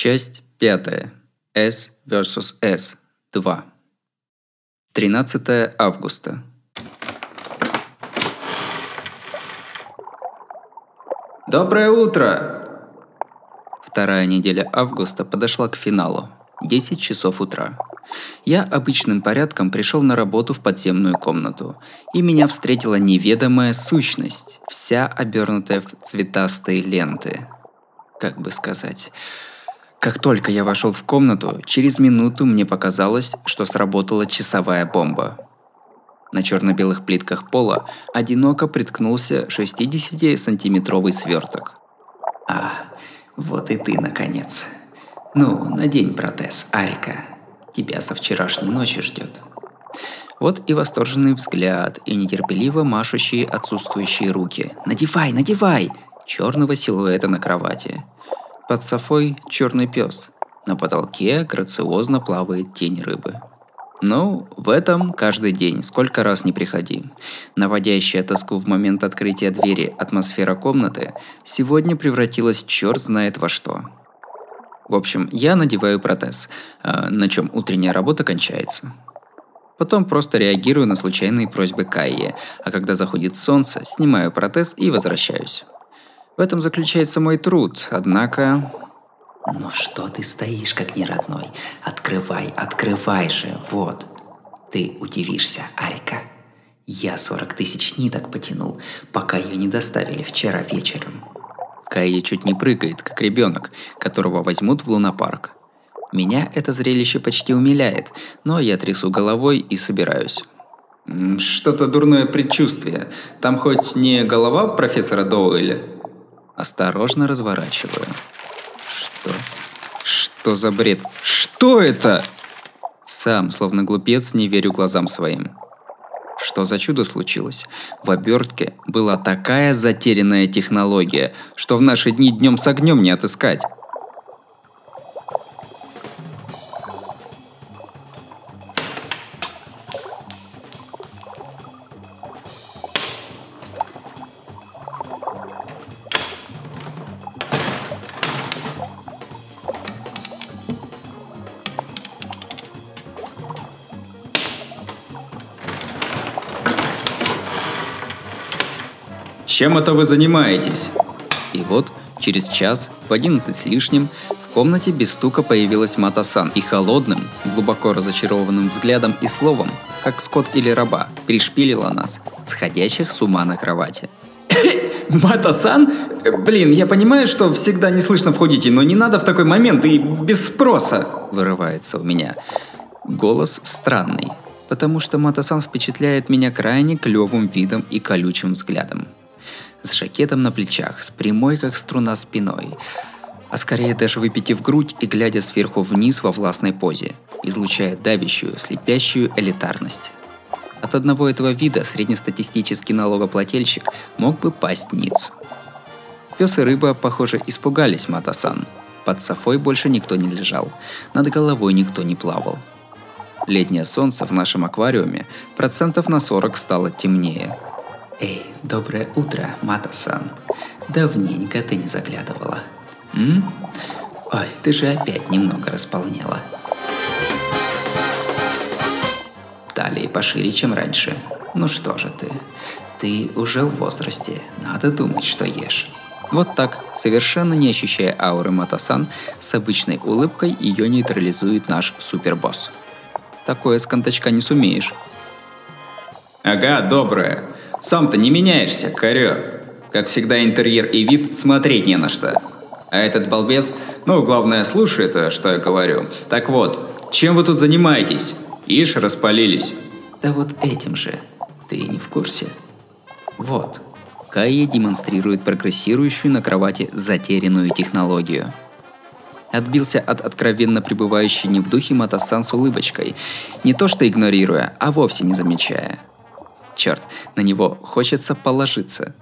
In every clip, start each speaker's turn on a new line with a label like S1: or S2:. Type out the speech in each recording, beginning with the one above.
S1: Часть пятая. S vs S 2. 13 августа. Доброе утро! Вторая неделя августа подошла к финалу. 10 часов утра. Я обычным порядком пришел на работу в подземную комнату, и меня встретила неведомая сущность, вся обернутая в цветастые ленты. Как бы сказать... Как только я вошел в комнату, через минуту мне показалось, что сработала часовая бомба. На черно-белых плитках пола одиноко приткнулся 60-сантиметровый сверток. А, вот и ты, наконец. Ну, надень протез, Арика. Тебя со вчерашней ночи ждет. Вот и восторженный взгляд, и нетерпеливо машущие отсутствующие руки. «Надевай, надевай!» Черного силуэта на кровати – под софой черный пес. На потолке грациозно плавает тень рыбы. Ну, в этом каждый день, сколько раз не приходи. Наводящая тоску в момент открытия двери атмосфера комнаты сегодня превратилась черт знает во что. В общем, я надеваю протез, а на чем утренняя работа кончается. Потом просто реагирую на случайные просьбы Кайи, а когда заходит солнце, снимаю протез и возвращаюсь. В этом заключается мой труд, однако...
S2: Ну что ты стоишь, как неродной? Открывай, открывай же, вот. Ты удивишься, Арика. Я 40 тысяч ниток потянул, пока ее не доставили вчера вечером.
S1: Кайя чуть не прыгает, как ребенок, которого возьмут в лунопарк. Меня это зрелище почти умиляет, но я трясу головой и собираюсь. Что-то дурное предчувствие. Там хоть не голова профессора Доуэля? Осторожно разворачиваю. Что? Что за бред? Что это? Сам, словно глупец, не верю глазам своим. Что за чудо случилось? В обертке была такая затерянная технология, что в наши дни днем с огнем не отыскать. Чем это вы занимаетесь? И вот, через час, в одиннадцать с лишним, в комнате без стука появилась Матасан и холодным, глубоко разочарованным взглядом и словом, как скот или раба, пришпилила нас, сходящих с ума на кровати. Матасан? Блин, я понимаю, что всегда не слышно входите, но не надо в такой момент и без спроса, вырывается у меня. Голос странный, потому что Матасан впечатляет меня крайне клевым видом и колючим взглядом с жакетом на плечах, с прямой как струна спиной, а скорее даже выпитив грудь и глядя сверху вниз во властной позе, излучая давящую, слепящую элитарность. От одного этого вида среднестатистический налогоплательщик мог бы пасть ниц. Пес и рыба, похоже, испугались Матасан. Под софой больше никто не лежал, над головой никто не плавал. Летнее солнце в нашем аквариуме процентов на 40 стало темнее –
S2: Эй, доброе утро, Мата-сан. Давненько ты не заглядывала. М? Ой, ты же опять немного располнела. Талии пошире, чем раньше. Ну что же ты? Ты уже в возрасте. Надо думать, что ешь.
S1: Вот так, совершенно не ощущая ауры Матасан, с обычной улыбкой ее нейтрализует наш супербосс. Такое с контачка не сумеешь. Ага, доброе. Сам-то не меняешься, корё. Как всегда интерьер и вид смотреть не на что. А этот балбес, ну, главное, слушает, э, что я говорю. Так вот, чем вы тут занимаетесь? Ишь, распалились.
S2: Да вот этим же. Ты не в курсе? Вот.
S1: Кайя демонстрирует прогрессирующую на кровати затерянную технологию. Отбился от откровенно пребывающей не в духе Матасан с улыбочкой, не то что игнорируя, а вовсе не замечая – Черт, на него хочется положиться.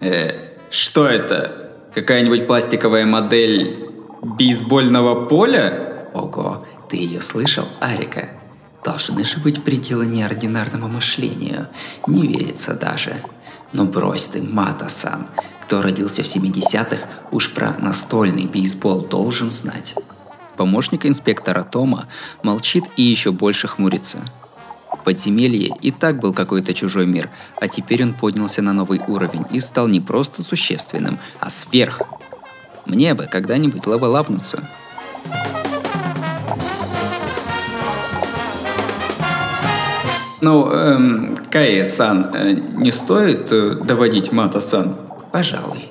S1: Э, что это? Какая-нибудь пластиковая модель бейсбольного поля?
S2: Ого, ты ее слышал, Арика? Должны же быть пределы неординарному мышлению. Не верится даже. Ну брось ты, Мата-сан. Кто родился в 70-х, уж про настольный бейсбол должен знать.
S1: Помощник инспектора Тома молчит и еще больше хмурится. Подземелье и так был какой-то чужой мир, а теперь он поднялся на новый уровень и стал не просто существенным, а сверх. Мне бы когда-нибудь левелапнуться. Ну, эм, Кая-сан, э, не стоит э, доводить Мата-сан?
S2: Пожалуй.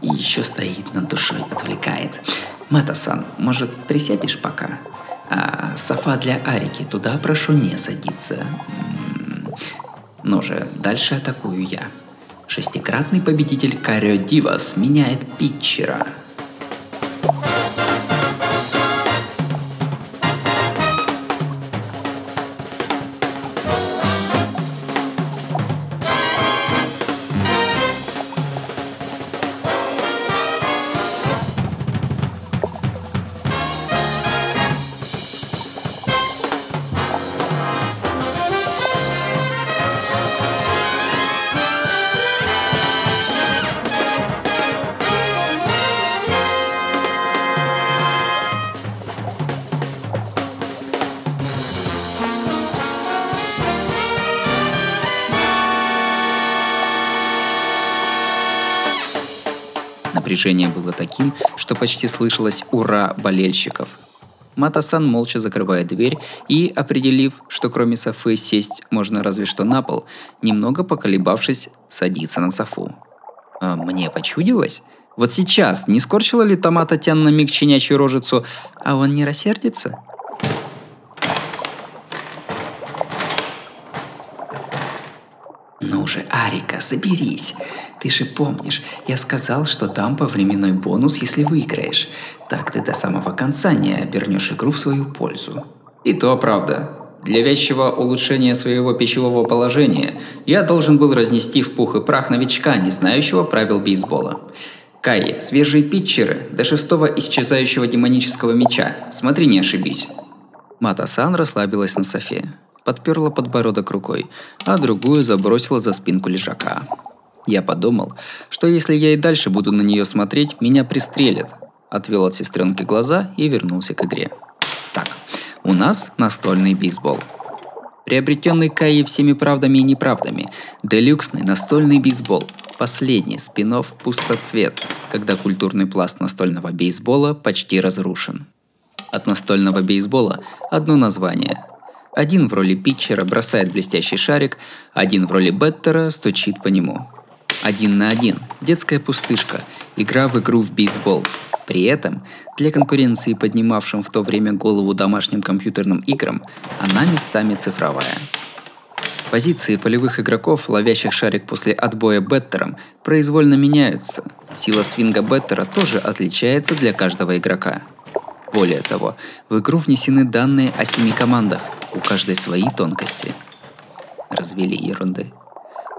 S2: И еще стоит над душой, отвлекает. Мата-сан, может, присядешь пока? А софа для Арики, туда прошу не садиться. Ну же, дальше атакую я. Шестикратный победитель Карио Дивас меняет питчера –
S1: Напряжение было таким, что почти слышалось «Ура!» болельщиков. Матасан молча закрывает дверь и, определив, что кроме Софы сесть можно разве что на пол, немного поколебавшись, садится на Софу. А мне почудилось? Вот сейчас не скорчила ли Тома Татьяна на миг чинячью рожицу, а он не рассердится?
S2: «Ну же, Арика, соберись. Ты же помнишь, я сказал, что дам по временной бонус, если выиграешь. Так ты до самого конца не обернешь игру в свою пользу».
S1: И то правда. Для вещего улучшения своего пищевого положения я должен был разнести в пух и прах новичка, не знающего правил бейсбола. Кай, свежие питчеры до шестого исчезающего демонического меча. Смотри, не ошибись. Мата-сан расслабилась на софе подперла подбородок рукой, а другую забросила за спинку лежака. Я подумал, что если я и дальше буду на нее смотреть, меня пристрелят. Отвел от сестренки глаза и вернулся к игре. Так, у нас настольный бейсбол. Приобретенный Каи всеми правдами и неправдами, делюксный настольный бейсбол, последний спин пустоцвет, когда культурный пласт настольного бейсбола почти разрушен. От настольного бейсбола одно название один в роли питчера бросает блестящий шарик, один в роли беттера стучит по нему. Один на один. Детская пустышка. Игра в игру в бейсбол. При этом, для конкуренции поднимавшим в то время голову домашним компьютерным играм, она местами цифровая. Позиции полевых игроков, ловящих шарик после отбоя беттером, произвольно меняются. Сила свинга беттера тоже отличается для каждого игрока. Более того, в игру внесены данные о семи командах, у каждой свои тонкости. Развели ерунды.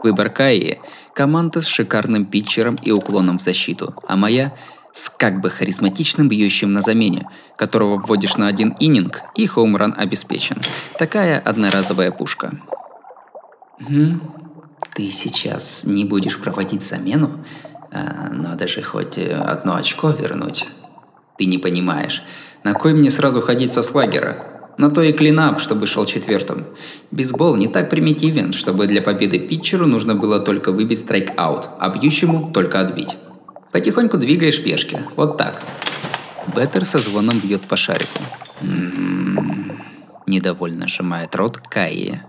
S1: Выбор Каи – команда с шикарным питчером и уклоном в защиту, а моя – с как бы харизматичным бьющим на замене, которого вводишь на один ининг и хоумран обеспечен. Такая одноразовая пушка.
S2: Угу. Ты сейчас не будешь проводить замену? А, надо же хоть э, одно очко вернуть.
S1: Ты не понимаешь. На кой мне сразу ходить со слагера? На то и клинап, чтобы шел четвертым. Бейсбол не так примитивен, чтобы для победы питчеру нужно было только выбить страйк-аут, а бьющему только отбить. Потихоньку двигаешь пешки. Вот так. Беттер со звоном бьет по шарику. М-м-м. Недовольно сжимает рот Кайи.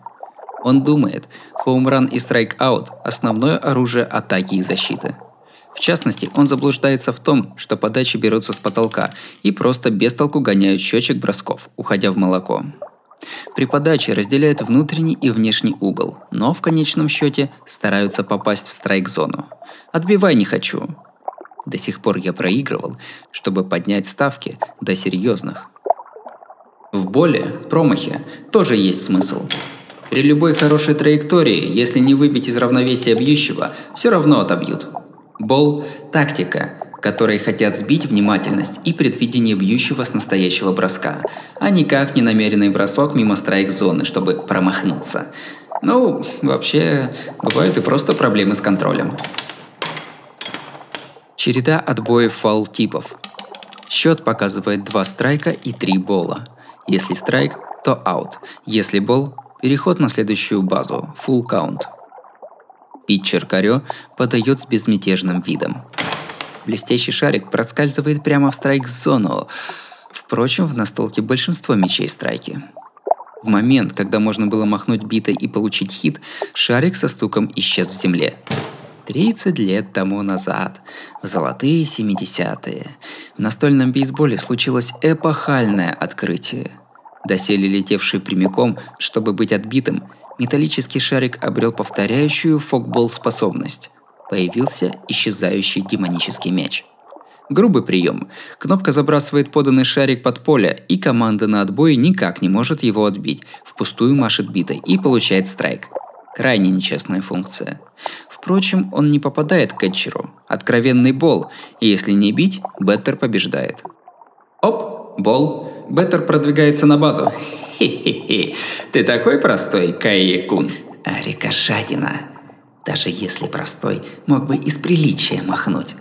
S1: Он думает, хоумран и страйк-аут – основное оружие атаки и защиты – в частности, он заблуждается в том, что подачи берутся с потолка и просто без толку гоняют счетчик бросков, уходя в молоко. При подаче разделяют внутренний и внешний угол, но в конечном счете стараются попасть в страйк-зону. Отбивай не хочу. До сих пор я проигрывал, чтобы поднять ставки до серьезных. В боли, промахе тоже есть смысл. При любой хорошей траектории, если не выбить из равновесия бьющего, все равно отобьют. Бол – тактика, которой хотят сбить внимательность и предвидение бьющего с настоящего броска, а никак не намеренный бросок мимо страйк-зоны, чтобы промахнуться. Ну, вообще, бывают и просто проблемы с контролем. Череда отбоев фаул-типов. Счет показывает два страйка и три бола. Если страйк, то аут. Если бол, переход на следующую базу, full count. Питчер Карё подает с безмятежным видом. Блестящий шарик проскальзывает прямо в страйк-зону. Впрочем, в настолке большинство мячей страйки. В момент, когда можно было махнуть битой и получить хит, шарик со стуком исчез в земле. 30 лет тому назад, в золотые 70-е, в настольном бейсболе случилось эпохальное открытие. Доселе летевший прямиком, чтобы быть отбитым, металлический шарик обрел повторяющую фокбол способность. Появился исчезающий демонический мяч. Грубый прием. Кнопка забрасывает поданный шарик под поле, и команда на отбое никак не может его отбить, впустую машет битой и получает страйк. Крайне нечестная функция. Впрочем, он не попадает к кетчеру. Откровенный бол, и если не бить, Беттер побеждает. Оп, бол. Беттер продвигается на базу. Хе-хе-хе, ты такой простой, Кайе-кун.
S2: А рикошадина. Даже если простой, мог бы из приличия махнуть.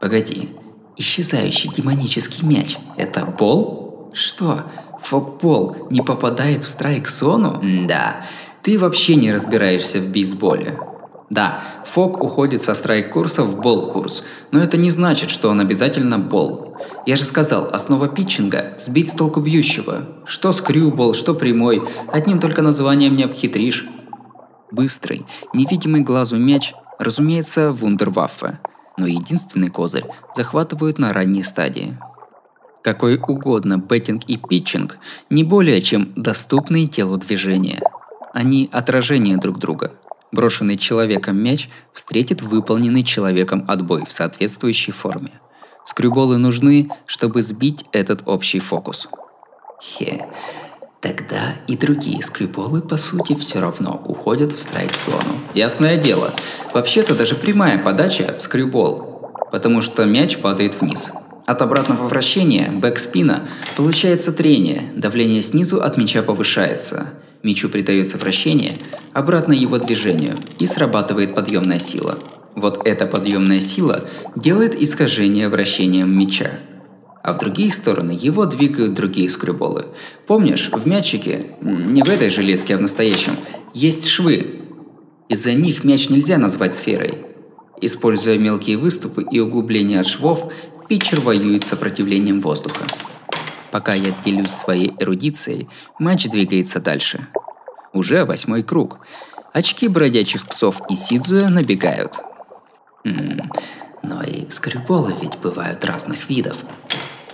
S2: Погоди, исчезающий демонический мяч – это бол? Что, фокбол не попадает в страйк-зону?
S1: Да, ты вообще не разбираешься в бейсболе. Да, Фок уходит со страйк-курса в бол-курс, но это не значит, что он обязательно бол. Я же сказал, основа питчинга – сбить с толку бьющего. Что скрюбол, что прямой, одним только названием не обхитришь. Быстрый, невидимый глазу мяч, разумеется, вундерваффе. Но единственный козырь захватывают на ранней стадии. Какой угодно беттинг и питчинг не более чем доступные телу движения – они отражение друг друга. Брошенный человеком мяч встретит выполненный человеком отбой в соответствующей форме. Скрюболы нужны, чтобы сбить этот общий фокус.
S2: Хе, тогда и другие скрюболы, по сути, все равно уходят в страйк-зону.
S1: Ясное дело. Вообще-то даже прямая подача – скрюбол, потому что мяч падает вниз. От обратного вращения, бэкспина, получается трение, давление снизу от мяча повышается – Мячу придается вращение обратно его движению и срабатывает подъемная сила. Вот эта подъемная сила делает искажение вращением мяча. А в другие стороны его двигают другие скрюболы. Помнишь, в мячике, не в этой железке, а в настоящем, есть швы. Из-за них мяч нельзя назвать сферой. Используя мелкие выступы и углубления от швов, питчер воюет с сопротивлением воздуха. Пока я делюсь своей эрудицией, матч двигается дальше. Уже восьмой круг. Очки бродячих псов и Сидзуя набегают.
S2: М-м, но и скрюболы ведь бывают разных видов.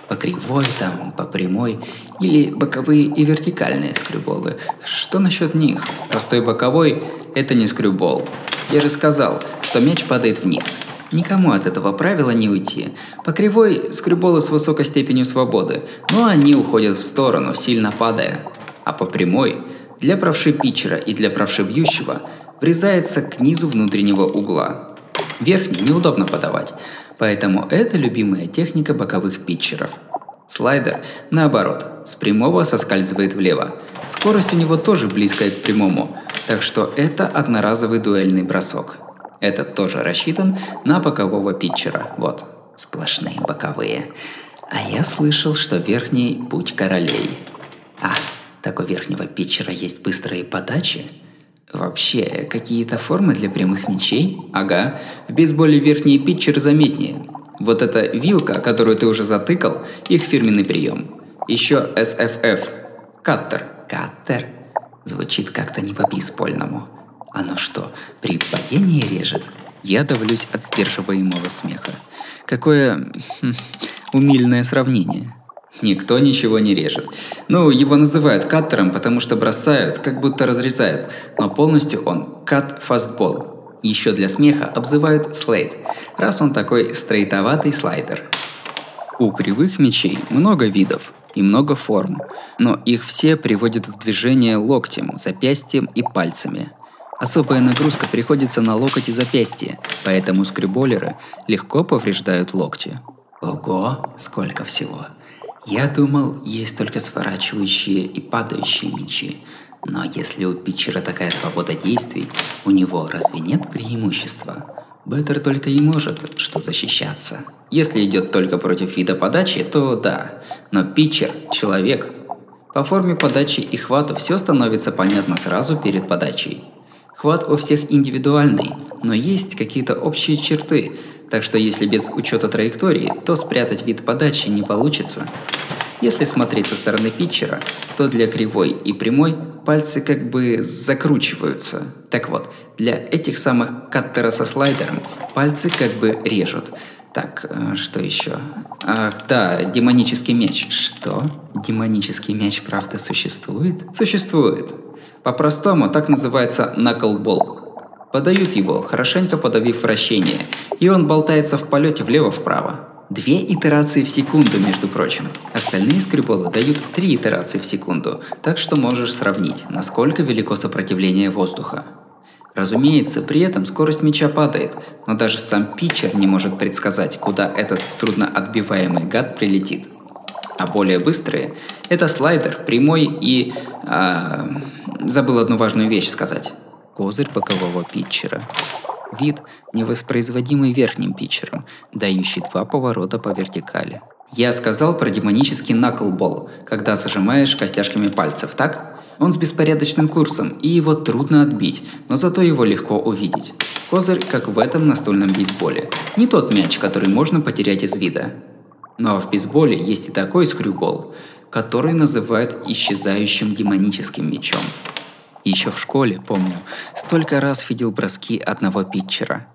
S2: По кривой там, по прямой, или боковые и вертикальные скрюболы.
S1: Что насчет них? Простой боковой – это не скрюбол. Я же сказал, что мяч падает вниз – Никому от этого правила не уйти. По кривой скрюболы с высокой степенью свободы, но они уходят в сторону, сильно падая. А по прямой, для правши питчера и для правши бьющего, врезается к низу внутреннего угла. Верхний неудобно подавать, поэтому это любимая техника боковых питчеров. Слайдер, наоборот, с прямого соскальзывает влево. Скорость у него тоже близкая к прямому, так что это одноразовый дуэльный бросок – этот тоже рассчитан на бокового питчера. Вот, сплошные боковые. А я слышал, что верхний – путь королей. А, так у верхнего питчера есть быстрые подачи? Вообще, какие-то формы для прямых мячей? Ага, в бейсболе верхний питчер заметнее. Вот эта вилка, которую ты уже затыкал, их фирменный прием. Еще SFF – каттер.
S2: Каттер? Звучит как-то не по-бейсбольному. Оно что, при падении режет?
S1: Я давлюсь от сдерживаемого смеха. Какое хм, умильное сравнение. Никто ничего не режет. Ну, его называют каттером, потому что бросают, как будто разрезают, но полностью он кат-фастбол. Еще для смеха обзывают слейд, раз он такой стрейтоватый слайдер. У кривых мечей много видов и много форм, но их все приводят в движение локтем, запястьем и пальцами – Особая нагрузка приходится на локоть и запястье, поэтому скрюболеры легко повреждают локти.
S2: Ого, сколько всего. Я думал, есть только сворачивающие и падающие мечи. Но если у питчера такая свобода действий, у него разве нет преимущества?
S1: Беттер только и может что защищаться. Если идет только против вида подачи, то да. Но питчер – человек. По форме подачи и хвату все становится понятно сразу перед подачей. Хват у всех индивидуальный, но есть какие-то общие черты, так что если без учета траектории, то спрятать вид подачи не получится. Если смотреть со стороны питчера, то для кривой и прямой пальцы как бы закручиваются. Так вот, для этих самых каттера со слайдером пальцы как бы режут. Так, э, что еще? Ах, да, демонический меч. Что? Демонический меч правда существует? Существует. По-простому так называется knuckleball. Подают его, хорошенько подавив вращение, и он болтается в полете влево-вправо. Две итерации в секунду, между прочим. Остальные скрюболы дают три итерации в секунду, так что можешь сравнить, насколько велико сопротивление воздуха. Разумеется, при этом скорость мяча падает, но даже сам питчер не может предсказать, куда этот трудно отбиваемый гад прилетит. А более быстрые – это слайдер, прямой и… А, забыл одну важную вещь сказать. Козырь бокового питчера. Вид, невоспроизводимый верхним питчером, дающий два поворота по вертикали. Я сказал про демонический наклбол, когда зажимаешь костяшками пальцев, так? Он с беспорядочным курсом, и его трудно отбить, но зато его легко увидеть. Козырь, как в этом настольном бейсболе. Не тот мяч, который можно потерять из вида. Но в бейсболе есть и такой скрюбол, который называют исчезающим демоническим мечом. Еще в школе, помню, столько раз видел броски одного питчера.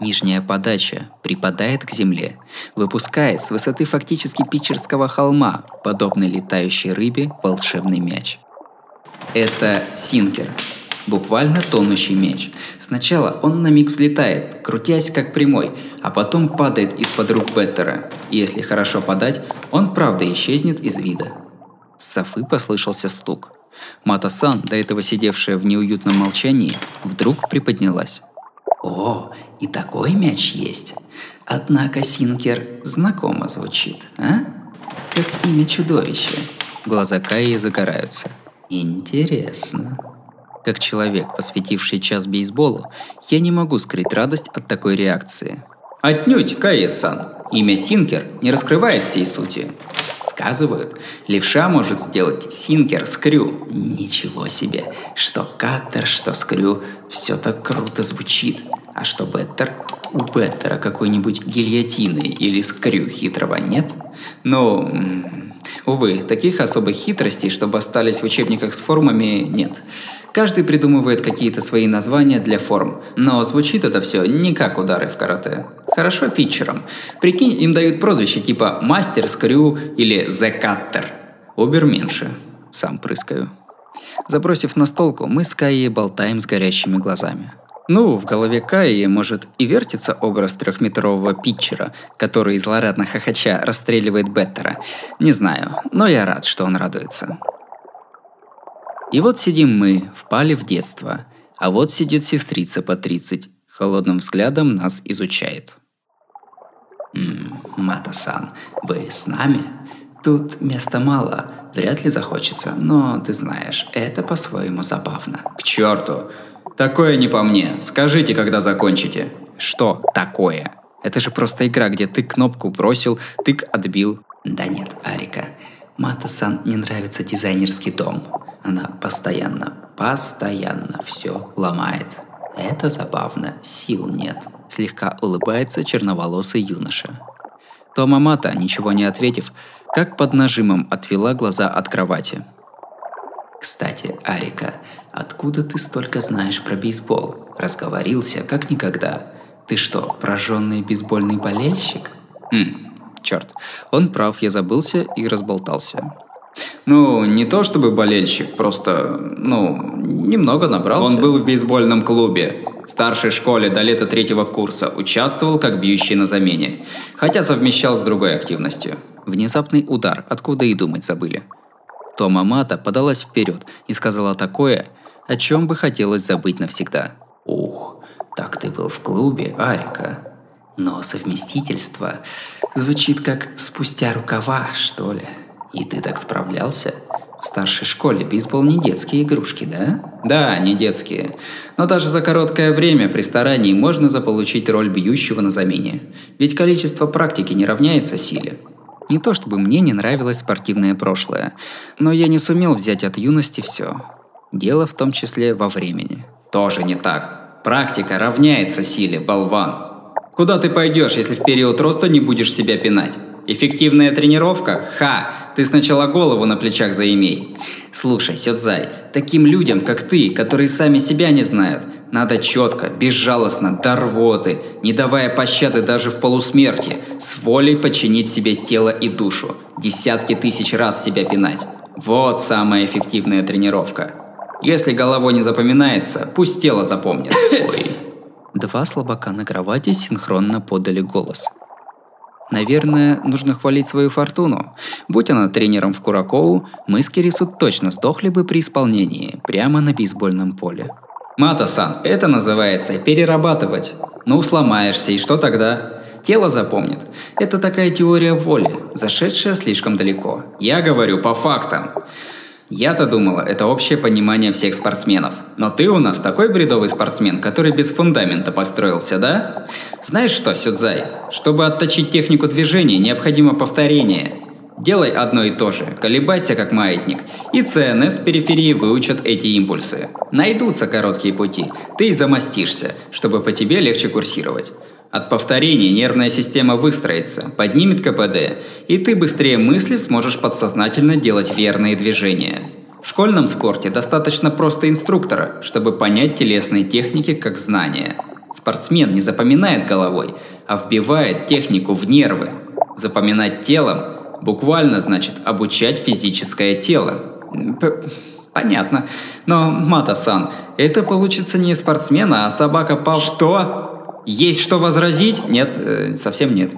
S1: Нижняя подача припадает к земле, выпускает с высоты фактически питчерского холма, подобно летающей рыбе, волшебный мяч. Это синкер, буквально тонущий меч. Сначала он на миг взлетает, крутясь как прямой, а потом падает из-под рук Беттера. И если хорошо подать, он правда исчезнет из вида. С Софы послышался стук. Мата-сан, до этого сидевшая в неуютном молчании, вдруг приподнялась. «О, и такой мяч есть. Однако Синкер знакомо звучит, а? Как имя чудовища». Глаза Каи загораются. «Интересно». Как человек, посвятивший час бейсболу, я не могу скрыть радость от такой реакции. «Отнюдь, Каи-сан. Имя Синкер не раскрывает всей сути. Сказывают, левша может сделать синкер с крю. Ничего себе, что каттер, что скрю, все так круто звучит. А что беттер? У беттера какой-нибудь гильотины или скрю хитрого нет? Ну, увы, таких особых хитростей, чтобы остались в учебниках с формами, нет. Каждый придумывает какие-то свои названия для форм, но звучит это все не как удары в карате. Хорошо питчерам. Прикинь, им дают прозвище типа «Мастер Скрю» или «The Cutter». Убер меньше. Сам прыскаю. Забросив на столку, мы с Каей болтаем с горящими глазами. Ну, в голове Каи, может, и вертится образ трехметрового питчера, который злорадно хохоча расстреливает Беттера. Не знаю, но я рад, что он радуется. И вот сидим мы, впали в детство, а вот сидит сестрица по 30, холодным взглядом нас изучает. Мата-сан, вы с нами? Тут места мало, вряд ли захочется, но ты знаешь, это по-своему забавно. К черту! Такое не по мне. Скажите, когда закончите. Что такое? Это же просто игра, где ты кнопку бросил, тык отбил. Да нет, Арика. Мата-сан не нравится дизайнерский дом. Она постоянно, постоянно все ломает. Это забавно, сил нет. Слегка улыбается черноволосый юноша. Тома Мата, ничего не ответив, как под нажимом отвела глаза от кровати. «Кстати, Арика, откуда ты столько знаешь про бейсбол? Разговорился, как никогда. Ты что, прожженный бейсбольный болельщик?» «Хм, черт, он прав, я забылся и разболтался. Ну, не то чтобы болельщик, просто, ну, немного набрался. Он был в бейсбольном клубе. В старшей школе до лета третьего курса участвовал как бьющий на замене, хотя совмещал с другой активностью. Внезапный удар, откуда и думать забыли. Тома Мата подалась вперед и сказала такое, о чем бы хотелось забыть навсегда. «Ух, так ты был в клубе, Арика. Но совместительство звучит как «спустя рукава», что ли.
S2: И ты так справлялся? В старшей школе бейсбол не детские игрушки, да?
S1: Да, не детские. Но даже за короткое время при старании можно заполучить роль бьющего на замене. Ведь количество практики не равняется силе. Не то чтобы мне не нравилось спортивное прошлое, но я не сумел взять от юности все. Дело в том числе во времени. Тоже не так. Практика равняется силе, болван. Куда ты пойдешь, если в период роста не будешь себя пинать? Эффективная тренировка? Ха! Ты сначала голову на плечах заимей. Слушай, Сёдзай, таким людям, как ты, которые сами себя не знают, надо четко, безжалостно, до рвоты, не давая пощады даже в полусмерти, с волей подчинить себе тело и душу, десятки тысяч раз себя пинать. Вот самая эффективная тренировка. Если головой не запоминается, пусть тело запомнит. Ой. Два слабака на кровати синхронно подали голос – Наверное, нужно хвалить свою фортуну. Будь она тренером в Куракову, мы с Кирису точно сдохли бы при исполнении, прямо на бейсбольном поле. Мата-сан, это называется перерабатывать. Ну, сломаешься, и что тогда? Тело запомнит. Это такая теория воли, зашедшая слишком далеко. Я говорю по фактам. Я-то думала, это общее понимание всех спортсменов. Но ты у нас такой бредовый спортсмен, который без фундамента построился, да? Знаешь что, Сюдзай, чтобы отточить технику движения, необходимо повторение. Делай одно и то же, колебайся как маятник, и ЦНС периферии выучат эти импульсы. Найдутся короткие пути, ты и замостишься, чтобы по тебе легче курсировать. От повторений нервная система выстроится, поднимет КПД, и ты быстрее мысли сможешь подсознательно делать верные движения. В школьном спорте достаточно просто инструктора, чтобы понять телесные техники как знания. Спортсмен не запоминает головой, а вбивает технику в нервы. Запоминать телом буквально значит обучать физическое тело. Понятно. Но, Мата-сан, это получится не спортсмена, а собака Пав... Что? Есть что возразить? Нет, э, совсем нет.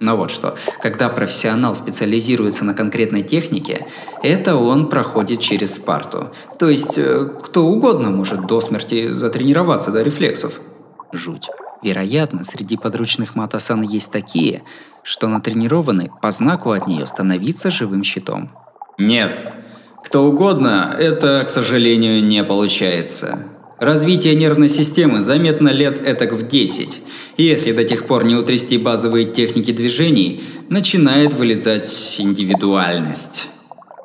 S1: Но вот что, когда профессионал специализируется на конкретной технике, это он проходит через Спарту. То есть, э, кто угодно может до смерти затренироваться до рефлексов. Жуть. Вероятно, среди подручных Матасан есть такие, что натренированы по знаку от нее становиться живым щитом. Нет, кто угодно, это, к сожалению, не получается. Развитие нервной системы заметно лет этак в 10. И если до тех пор не утрясти базовые техники движений, начинает вылезать индивидуальность.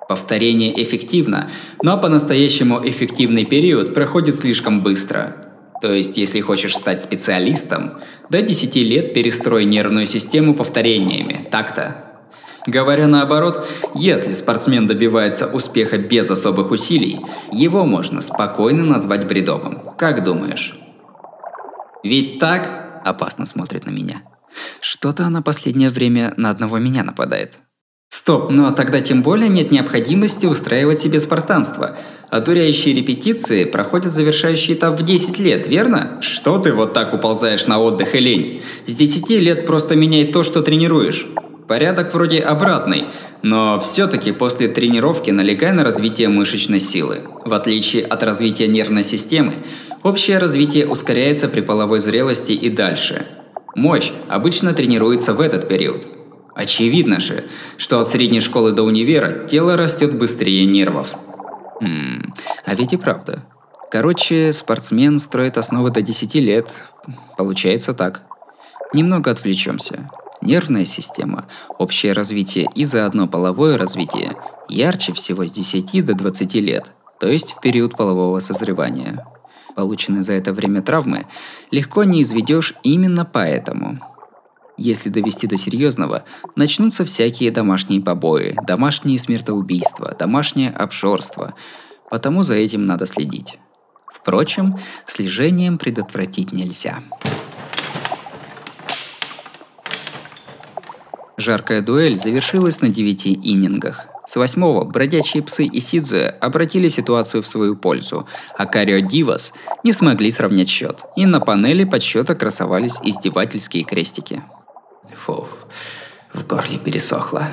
S1: Повторение эффективно, но по-настоящему эффективный период проходит слишком быстро. То есть, если хочешь стать специалистом, до 10 лет перестрой нервную систему повторениями. Так-то. Говоря наоборот, если спортсмен добивается успеха без особых усилий, его можно спокойно назвать бредовым. Как думаешь? Ведь так? Опасно смотрит на меня. Что-то она последнее время на одного меня нападает. Стоп, но тогда тем более нет необходимости устраивать себе спартанство. Одуряющие репетиции проходят завершающий этап в 10 лет, верно? Что ты вот так уползаешь на отдых и лень? С 10 лет просто меняй то, что тренируешь. Порядок вроде обратный, но все-таки после тренировки налегай на развитие мышечной силы. В отличие от развития нервной системы, общее развитие ускоряется при половой зрелости и дальше. Мощь обычно тренируется в этот период. Очевидно же, что от средней школы до универа тело растет быстрее нервов. Хм, а ведь и правда. Короче, спортсмен строит основы до 10 лет. Получается так. Немного отвлечемся нервная система, общее развитие и заодно половое развитие ярче всего с 10 до 20 лет, то есть в период полового созревания. Полученные за это время травмы легко не изведешь именно поэтому. Если довести до серьезного, начнутся всякие домашние побои, домашние смертоубийства, домашнее обжорство, потому за этим надо следить. Впрочем, слежением предотвратить нельзя. Жаркая дуэль завершилась на девяти иннингах. С восьмого бродячие псы и Сидзуя обратили ситуацию в свою пользу, а Карио Дивас не смогли сравнять счет, и на панели подсчета красовались издевательские крестики.
S2: Фуф, в горле пересохло.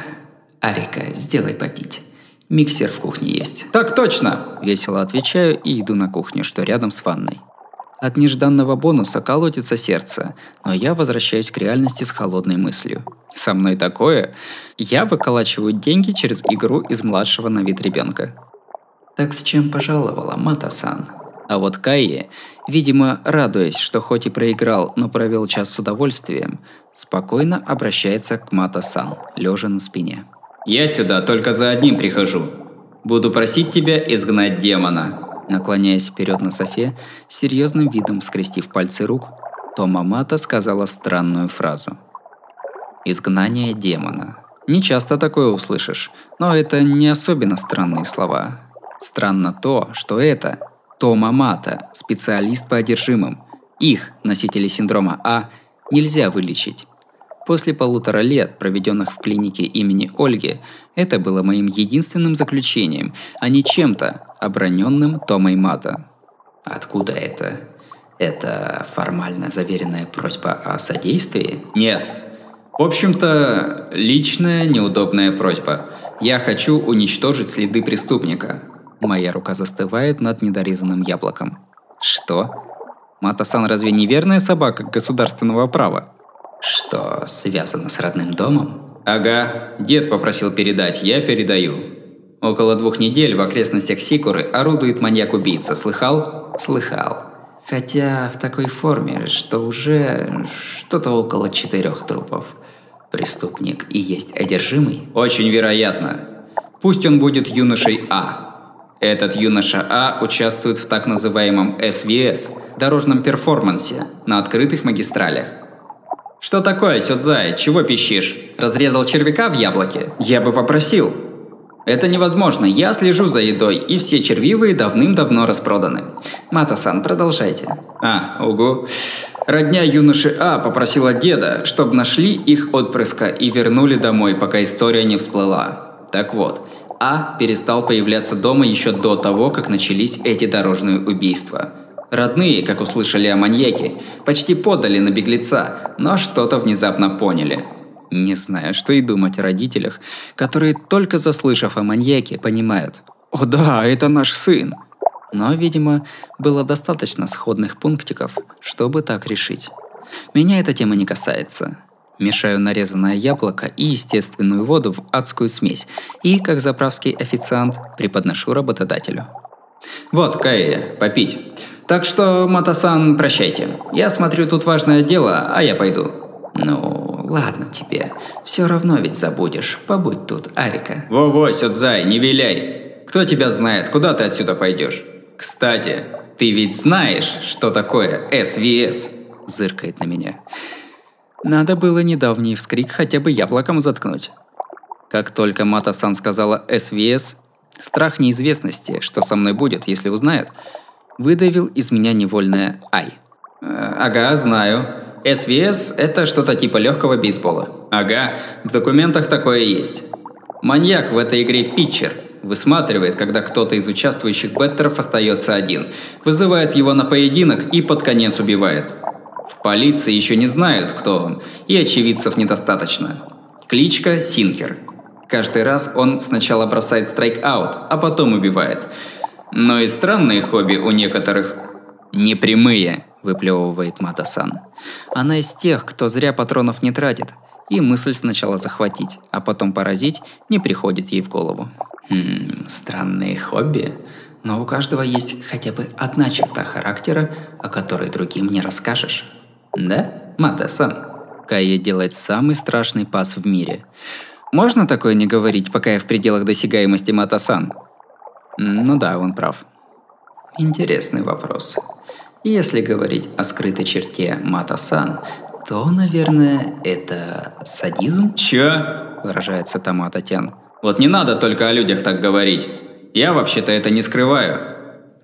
S2: Арика, сделай попить. Миксер в кухне есть.
S1: Так точно! Весело отвечаю и иду на кухню, что рядом с ванной. От нежданного бонуса колотится сердце, но я возвращаюсь к реальности с холодной мыслью. Со мной такое. Я выколачиваю деньги через игру из младшего на вид ребенка.
S2: Так с чем пожаловала Мата-сан?
S1: А вот Кайи, видимо, радуясь, что хоть и проиграл, но провел час с удовольствием, спокойно обращается к Мата-сан, лежа на спине. «Я сюда только за одним прихожу. Буду просить тебя изгнать демона». Наклоняясь вперед на софе, серьезным видом скрестив пальцы рук, Тома Мата сказала странную фразу. «Изгнание демона». Не часто такое услышишь, но это не особенно странные слова. Странно то, что это Тома Мата, специалист по одержимым. Их, носители синдрома А, нельзя вылечить. После полутора лет, проведенных в клинике имени Ольги, это было моим единственным заключением, а не чем-то, оброненным Томой Мата.
S2: Откуда это? Это формально заверенная просьба о содействии?
S1: Нет. В общем-то, личная неудобная просьба. Я хочу уничтожить следы преступника. Моя рука застывает над недорезанным яблоком. Что? Матасан разве не верная собака государственного права?
S2: Что связано с родным домом?
S1: Ага, дед попросил передать, я передаю. Около двух недель в окрестностях Сикуры орудует маньяк-убийца. Слыхал?
S2: Слыхал. Хотя в такой форме, что уже что-то около четырех трупов. Преступник и есть одержимый?
S1: Очень вероятно. Пусть он будет юношей А. Этот юноша А участвует в так называемом СВС – дорожном перформансе на открытых магистралях. Что такое, Сёдзай? Чего пищишь? Разрезал червяка в яблоке? Я бы попросил. Это невозможно, я слежу за едой, и все червивые давным-давно распроданы. Мата-сан, продолжайте. А, угу. Родня юноши А попросила деда, чтобы нашли их отпрыска и вернули домой, пока история не всплыла. Так вот, А перестал появляться дома еще до того, как начались эти дорожные убийства – Родные, как услышали о маньяке, почти подали на беглеца, но что-то внезапно поняли. Не знаю, что и думать о родителях, которые, только заслышав о маньяке, понимают «О да, это наш сын!» Но, видимо, было достаточно сходных пунктиков, чтобы так решить. Меня эта тема не касается. Мешаю нарезанное яблоко и естественную воду в адскую смесь и, как заправский официант, преподношу работодателю. «Вот, Каия, попить. Так что, Матасан, прощайте. Я смотрю, тут важное дело, а я пойду.
S2: Ну, ладно тебе. Все равно ведь забудешь. Побудь тут, Арика.
S1: Во-во, Сюдзай, не виляй. Кто тебя знает, куда ты отсюда пойдешь? Кстати, ты ведь знаешь, что такое СВС? Зыркает на меня. Надо было недавний вскрик хотя бы яблоком заткнуть. Как только Матасан сказала «СВС», страх неизвестности, что со мной будет, если узнают – выдавил из меня невольное «Ай». Э, «Ага, знаю. СВС – это что-то типа легкого бейсбола. Ага, в документах такое есть. Маньяк в этой игре питчер. Высматривает, когда кто-то из участвующих беттеров остается один, вызывает его на поединок и под конец убивает. В полиции еще не знают, кто он, и очевидцев недостаточно. Кличка Синкер. Каждый раз он сначала бросает страйк-аут, а потом убивает – но и странные хобби у некоторых непрямые, выплевывает Матасан. Она из тех, кто зря патронов не тратит, и мысль сначала захватить, а потом поразить не приходит ей в голову.
S2: Хм, странные хобби? Но у каждого есть хотя бы одна черта характера, о которой другим не расскажешь. Да, Матасан?
S1: Кая делает самый страшный пас в мире. Можно такое не говорить, пока я в пределах досягаемости Матасан? Ну да, он прав.
S2: Интересный вопрос. Если говорить о скрытой черте Мата-сан, то, наверное, это садизм?
S1: Чё? Выражается Томата Тян. Вот не надо только о людях так говорить. Я вообще-то это не скрываю.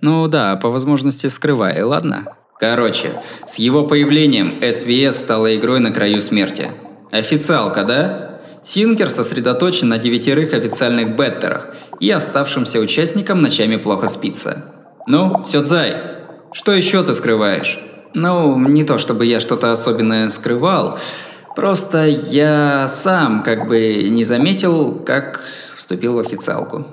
S1: Ну да, по возможности скрываю, ладно? Короче, с его появлением СВС стала игрой на краю смерти. Официалка, да? Тинкер сосредоточен на девятерых официальных беттерах и оставшимся участникам ночами плохо спится. Ну, Сёдзай, что еще ты скрываешь? Ну, не то чтобы я что-то особенное скрывал, просто я сам как бы не заметил, как вступил в официалку.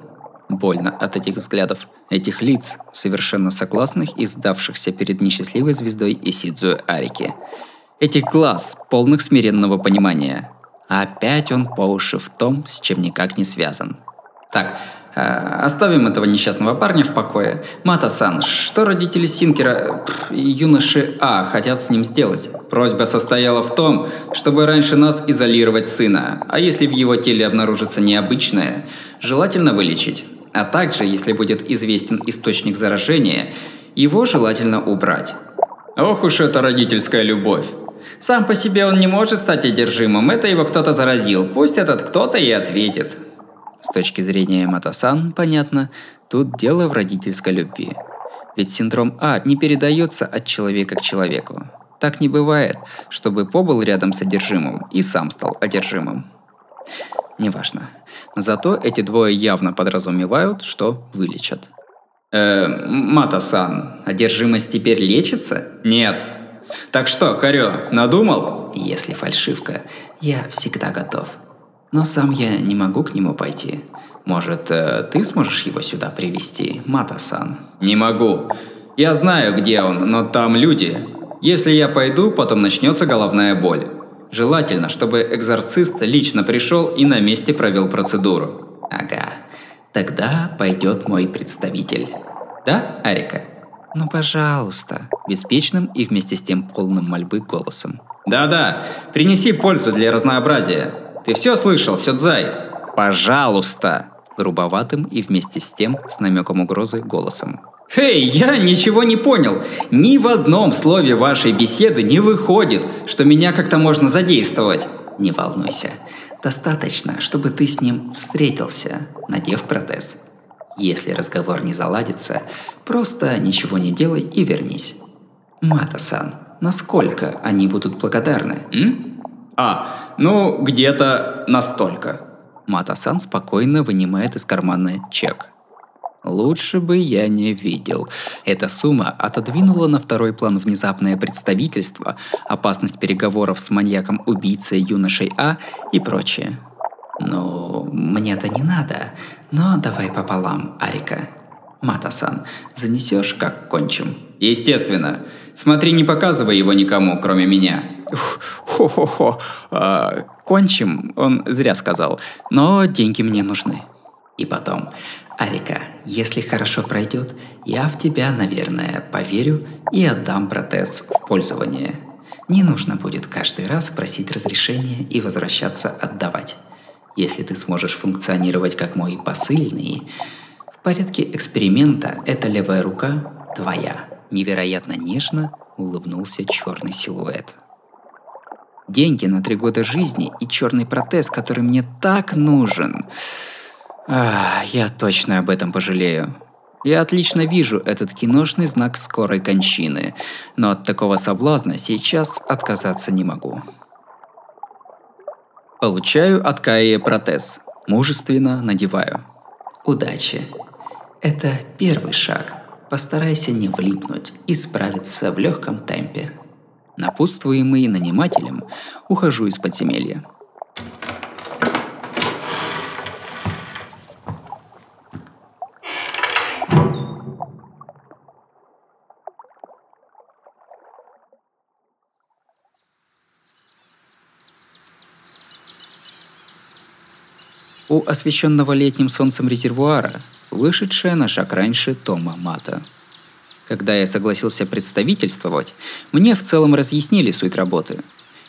S1: Больно от этих взглядов, этих лиц, совершенно согласных и сдавшихся перед несчастливой звездой Исидзуэ Арики. Этих глаз, полных смиренного понимания. А опять он по уши в том, с чем никак не связан. Так, оставим этого несчастного парня в покое. Мата-сан, что родители Синкера и юноши А хотят с ним сделать? Просьба состояла в том, чтобы раньше нас изолировать сына, а если в его теле обнаружится необычное, желательно вылечить. А также, если будет известен источник заражения, его желательно убрать. Ох уж эта родительская любовь. Сам по себе он не может стать одержимым, это его кто-то заразил. Пусть этот кто-то и ответит. С точки зрения Матасан, понятно, тут дело в родительской любви. Ведь синдром А не передается от человека к человеку. Так не бывает, чтобы побыл рядом с одержимым и сам стал одержимым. Неважно. Зато эти двое явно подразумевают, что вылечат. Э, Мата-сан, одержимость теперь лечится? Нет. Так что, Карё, надумал?
S2: Если фальшивка, я всегда готов. Но сам я не могу к нему пойти. Может, э, ты сможешь его сюда привести, Мата-сан?
S1: Не могу. Я знаю, где он, но там люди. Если я пойду, потом начнется головная боль. Желательно, чтобы экзорцист лично пришел и на месте провел процедуру.
S2: Ага. Тогда пойдет мой представитель. Да, Арика?
S1: Ну, пожалуйста, беспечным и вместе с тем полным мольбы голосом. Да-да, принеси пользу для разнообразия. Ты все слышал, Сёдзай? Пожалуйста! Грубоватым и вместе с тем с намеком угрозы голосом. Эй, я ничего не понял. Ни в одном слове вашей беседы не выходит, что меня как-то можно задействовать.
S2: Не волнуйся. Достаточно, чтобы ты с ним встретился, надев протез. Если разговор не заладится, просто ничего не делай и вернись. Мата-сан, насколько они будут благодарны?
S1: М? А, ну, где-то настолько. Мата-сан спокойно вынимает из кармана чек. Лучше бы я не видел. Эта сумма отодвинула на второй план внезапное представительство, опасность переговоров с маньяком-убийцей юношей А и прочее.
S2: Ну, мне-то не надо, но давай пополам, Арика. Матасан, занесешь, как кончим?
S1: Естественно. Смотри, не показывай его никому, кроме меня. Хо-хо-хо. А, кончим, он зря сказал. Но деньги мне нужны.
S2: И потом, Арика, если хорошо пройдет, я в тебя, наверное, поверю и отдам протез в пользование. Не нужно будет каждый раз просить разрешения и возвращаться отдавать. Если ты сможешь функционировать как мой посыльный, в порядке эксперимента эта левая рука твоя.
S1: Невероятно нежно улыбнулся черный силуэт. Деньги на три года жизни и черный протез, который мне так нужен. Ах, я точно об этом пожалею. Я отлично вижу этот киношный знак скорой кончины, но от такого соблазна сейчас отказаться не могу. Получаю от Каи протез. Мужественно надеваю.
S2: Удачи. Это первый шаг. Постарайся не влипнуть и справиться в легком темпе.
S1: Напутствуемый нанимателем, ухожу из подземелья. у освещенного летним солнцем резервуара, вышедшая на шаг раньше Тома Мата. Когда я согласился представительствовать, мне в целом разъяснили суть работы.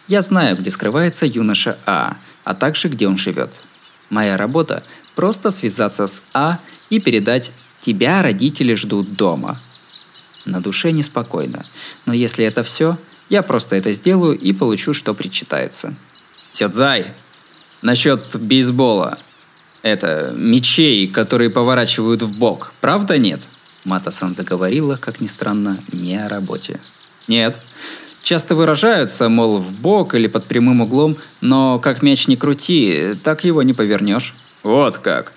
S1: Я знаю, где скрывается юноша А, а также где он живет. Моя работа – просто связаться с А и передать «тебя родители ждут дома». На душе неспокойно, но если это все, я просто это сделаю и получу, что причитается. Сёдзай, насчет бейсбола – это, мечей, которые поворачивают в бок, правда нет? Матасан заговорила, как ни странно, не о работе. Нет. Часто выражаются, мол, в бок или под прямым углом, но как мяч не крути, так его не повернешь. Вот как.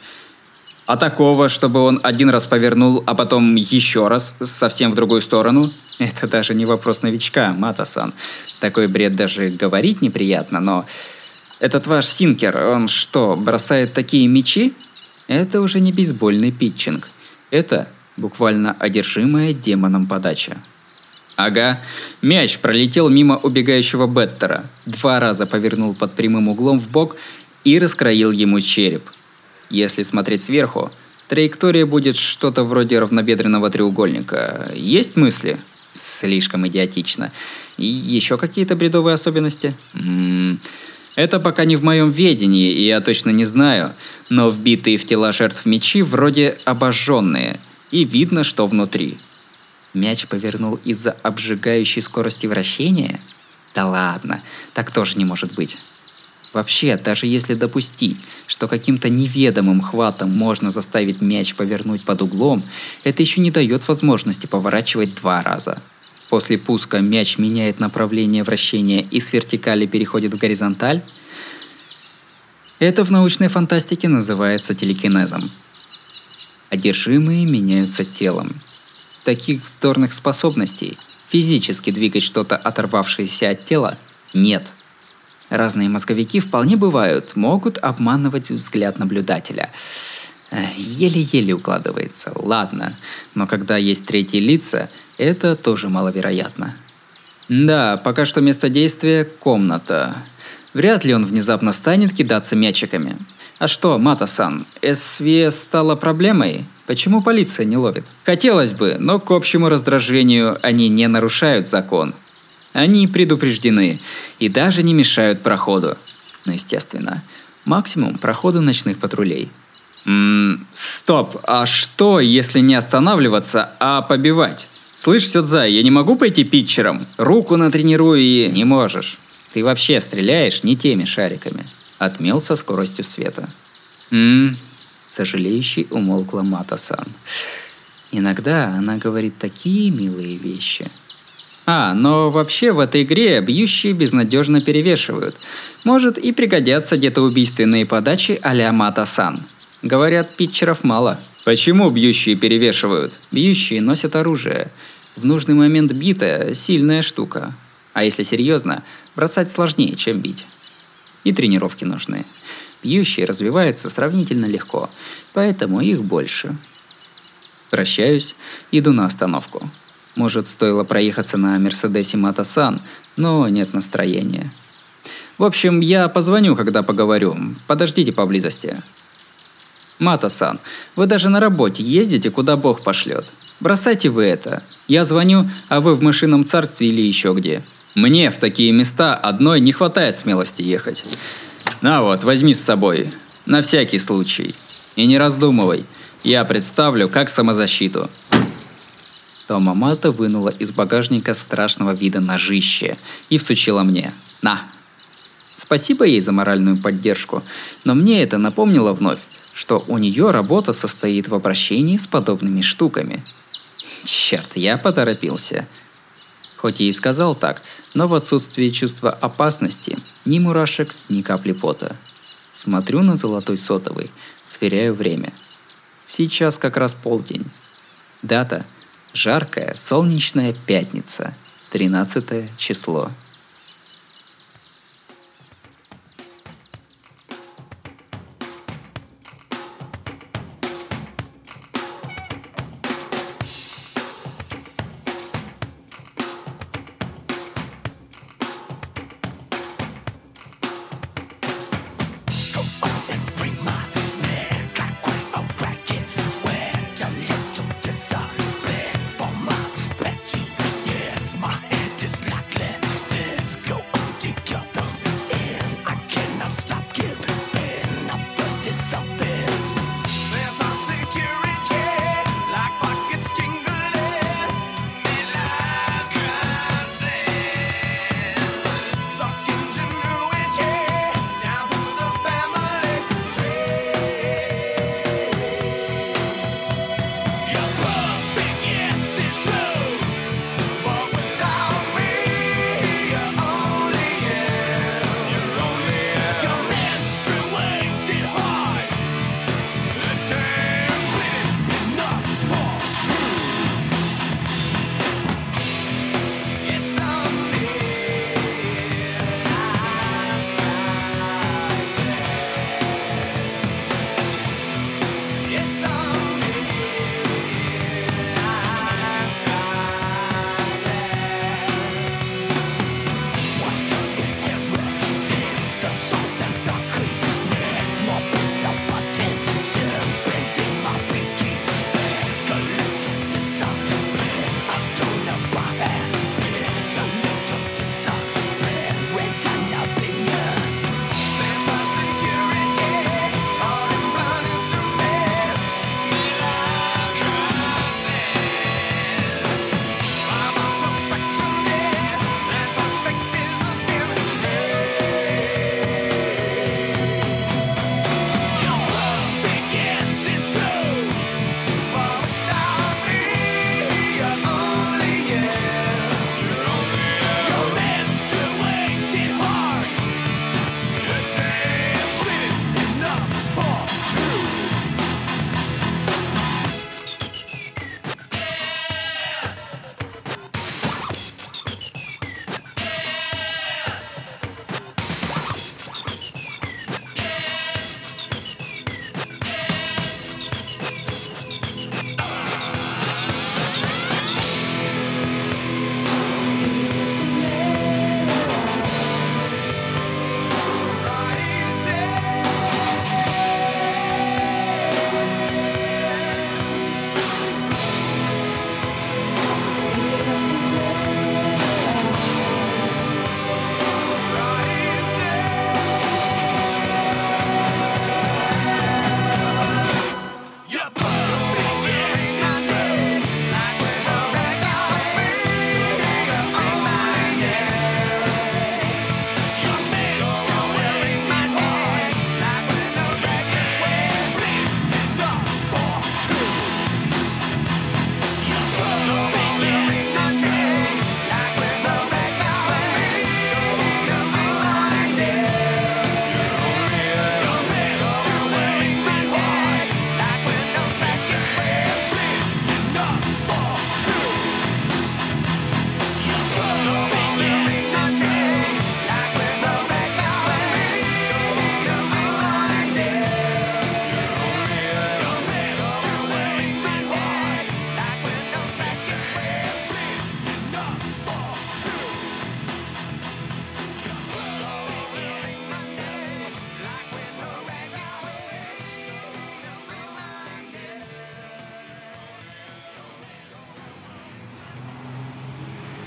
S1: А такого, чтобы он один раз повернул, а потом еще раз, совсем в другую сторону? Это даже не вопрос новичка, Матасан. Такой бред даже говорить неприятно, но этот ваш Синкер, он что, бросает такие мечи? Это уже не бейсбольный питчинг. Это буквально одержимая демоном подача. Ага, мяч пролетел мимо убегающего Беттера, два раза повернул под прямым углом в бок и раскроил ему череп. Если смотреть сверху, траектория будет что-то вроде равнобедренного треугольника. Есть мысли? Слишком идиотично. И еще какие-то бредовые особенности? М-м-м. Это пока не в моем ведении, и я точно не знаю, но вбитые в тела жертв мечи вроде обожженные, и видно, что внутри. Мяч повернул из-за обжигающей скорости вращения? Да ладно, так тоже не может быть. Вообще, даже если допустить, что каким-то неведомым хватом можно заставить мяч повернуть под углом, это еще не дает возможности поворачивать два раза. После пуска мяч меняет направление вращения и с вертикали переходит в горизонталь. Это в научной фантастике называется телекинезом. Одержимые меняются телом. Таких вздорных способностей физически двигать что-то оторвавшееся от тела нет. Разные мозговики вполне бывают, могут обманывать взгляд наблюдателя. Еле-еле укладывается, ладно, но когда есть третьи лица – это тоже маловероятно. Да, пока что место действия – комната. Вряд ли он внезапно станет кидаться мячиками. А что, Мата-сан, СВС стала проблемой? Почему полиция не ловит? Хотелось бы, но к общему раздражению они не нарушают закон. Они предупреждены и даже не мешают проходу. Ну, естественно. Максимум проходу ночных патрулей. Ммм, стоп, а что, если не останавливаться, а побивать? Слышь, Сёдзай, я не могу пойти питчером? Руку натренирую и... Не можешь. Ты вообще стреляешь не теми шариками. Отмел со скоростью света. Ммм, сожалеющий умолкла Мата-сан. Иногда она говорит такие милые вещи. А, но вообще в этой игре бьющие безнадежно перевешивают. Может и пригодятся где-то убийственные подачи а-ля Мата-сан. Говорят, питчеров мало. Почему бьющие перевешивают? Бьющие носят оружие. В нужный момент битая – сильная штука. А если серьезно, бросать сложнее, чем бить. И тренировки нужны. Бьющие развиваются сравнительно легко, поэтому их больше. Прощаюсь, иду на остановку. Может, стоило проехаться на Мерседесе Матасан, но нет настроения. В общем, я позвоню, когда поговорю. Подождите поблизости. Мата-сан, вы даже на работе ездите, куда Бог пошлет. Бросайте вы это. Я звоню, а вы в мышином царстве или еще где. Мне в такие места одной не хватает смелости ехать. На вот, возьми с собой. На всякий случай. И не раздумывай. Я представлю, как самозащиту. Тома Мата вынула из багажника страшного вида ножище и всучила мне. На. Спасибо ей за моральную поддержку, но мне это напомнило вновь, что у нее работа состоит в обращении с подобными штуками. Черт, я поторопился. Хоть и сказал так, но в отсутствии чувства опасности ни мурашек, ни капли пота. Смотрю на золотой сотовый, сверяю время. Сейчас как раз полдень. Дата – жаркая солнечная пятница, 13 число.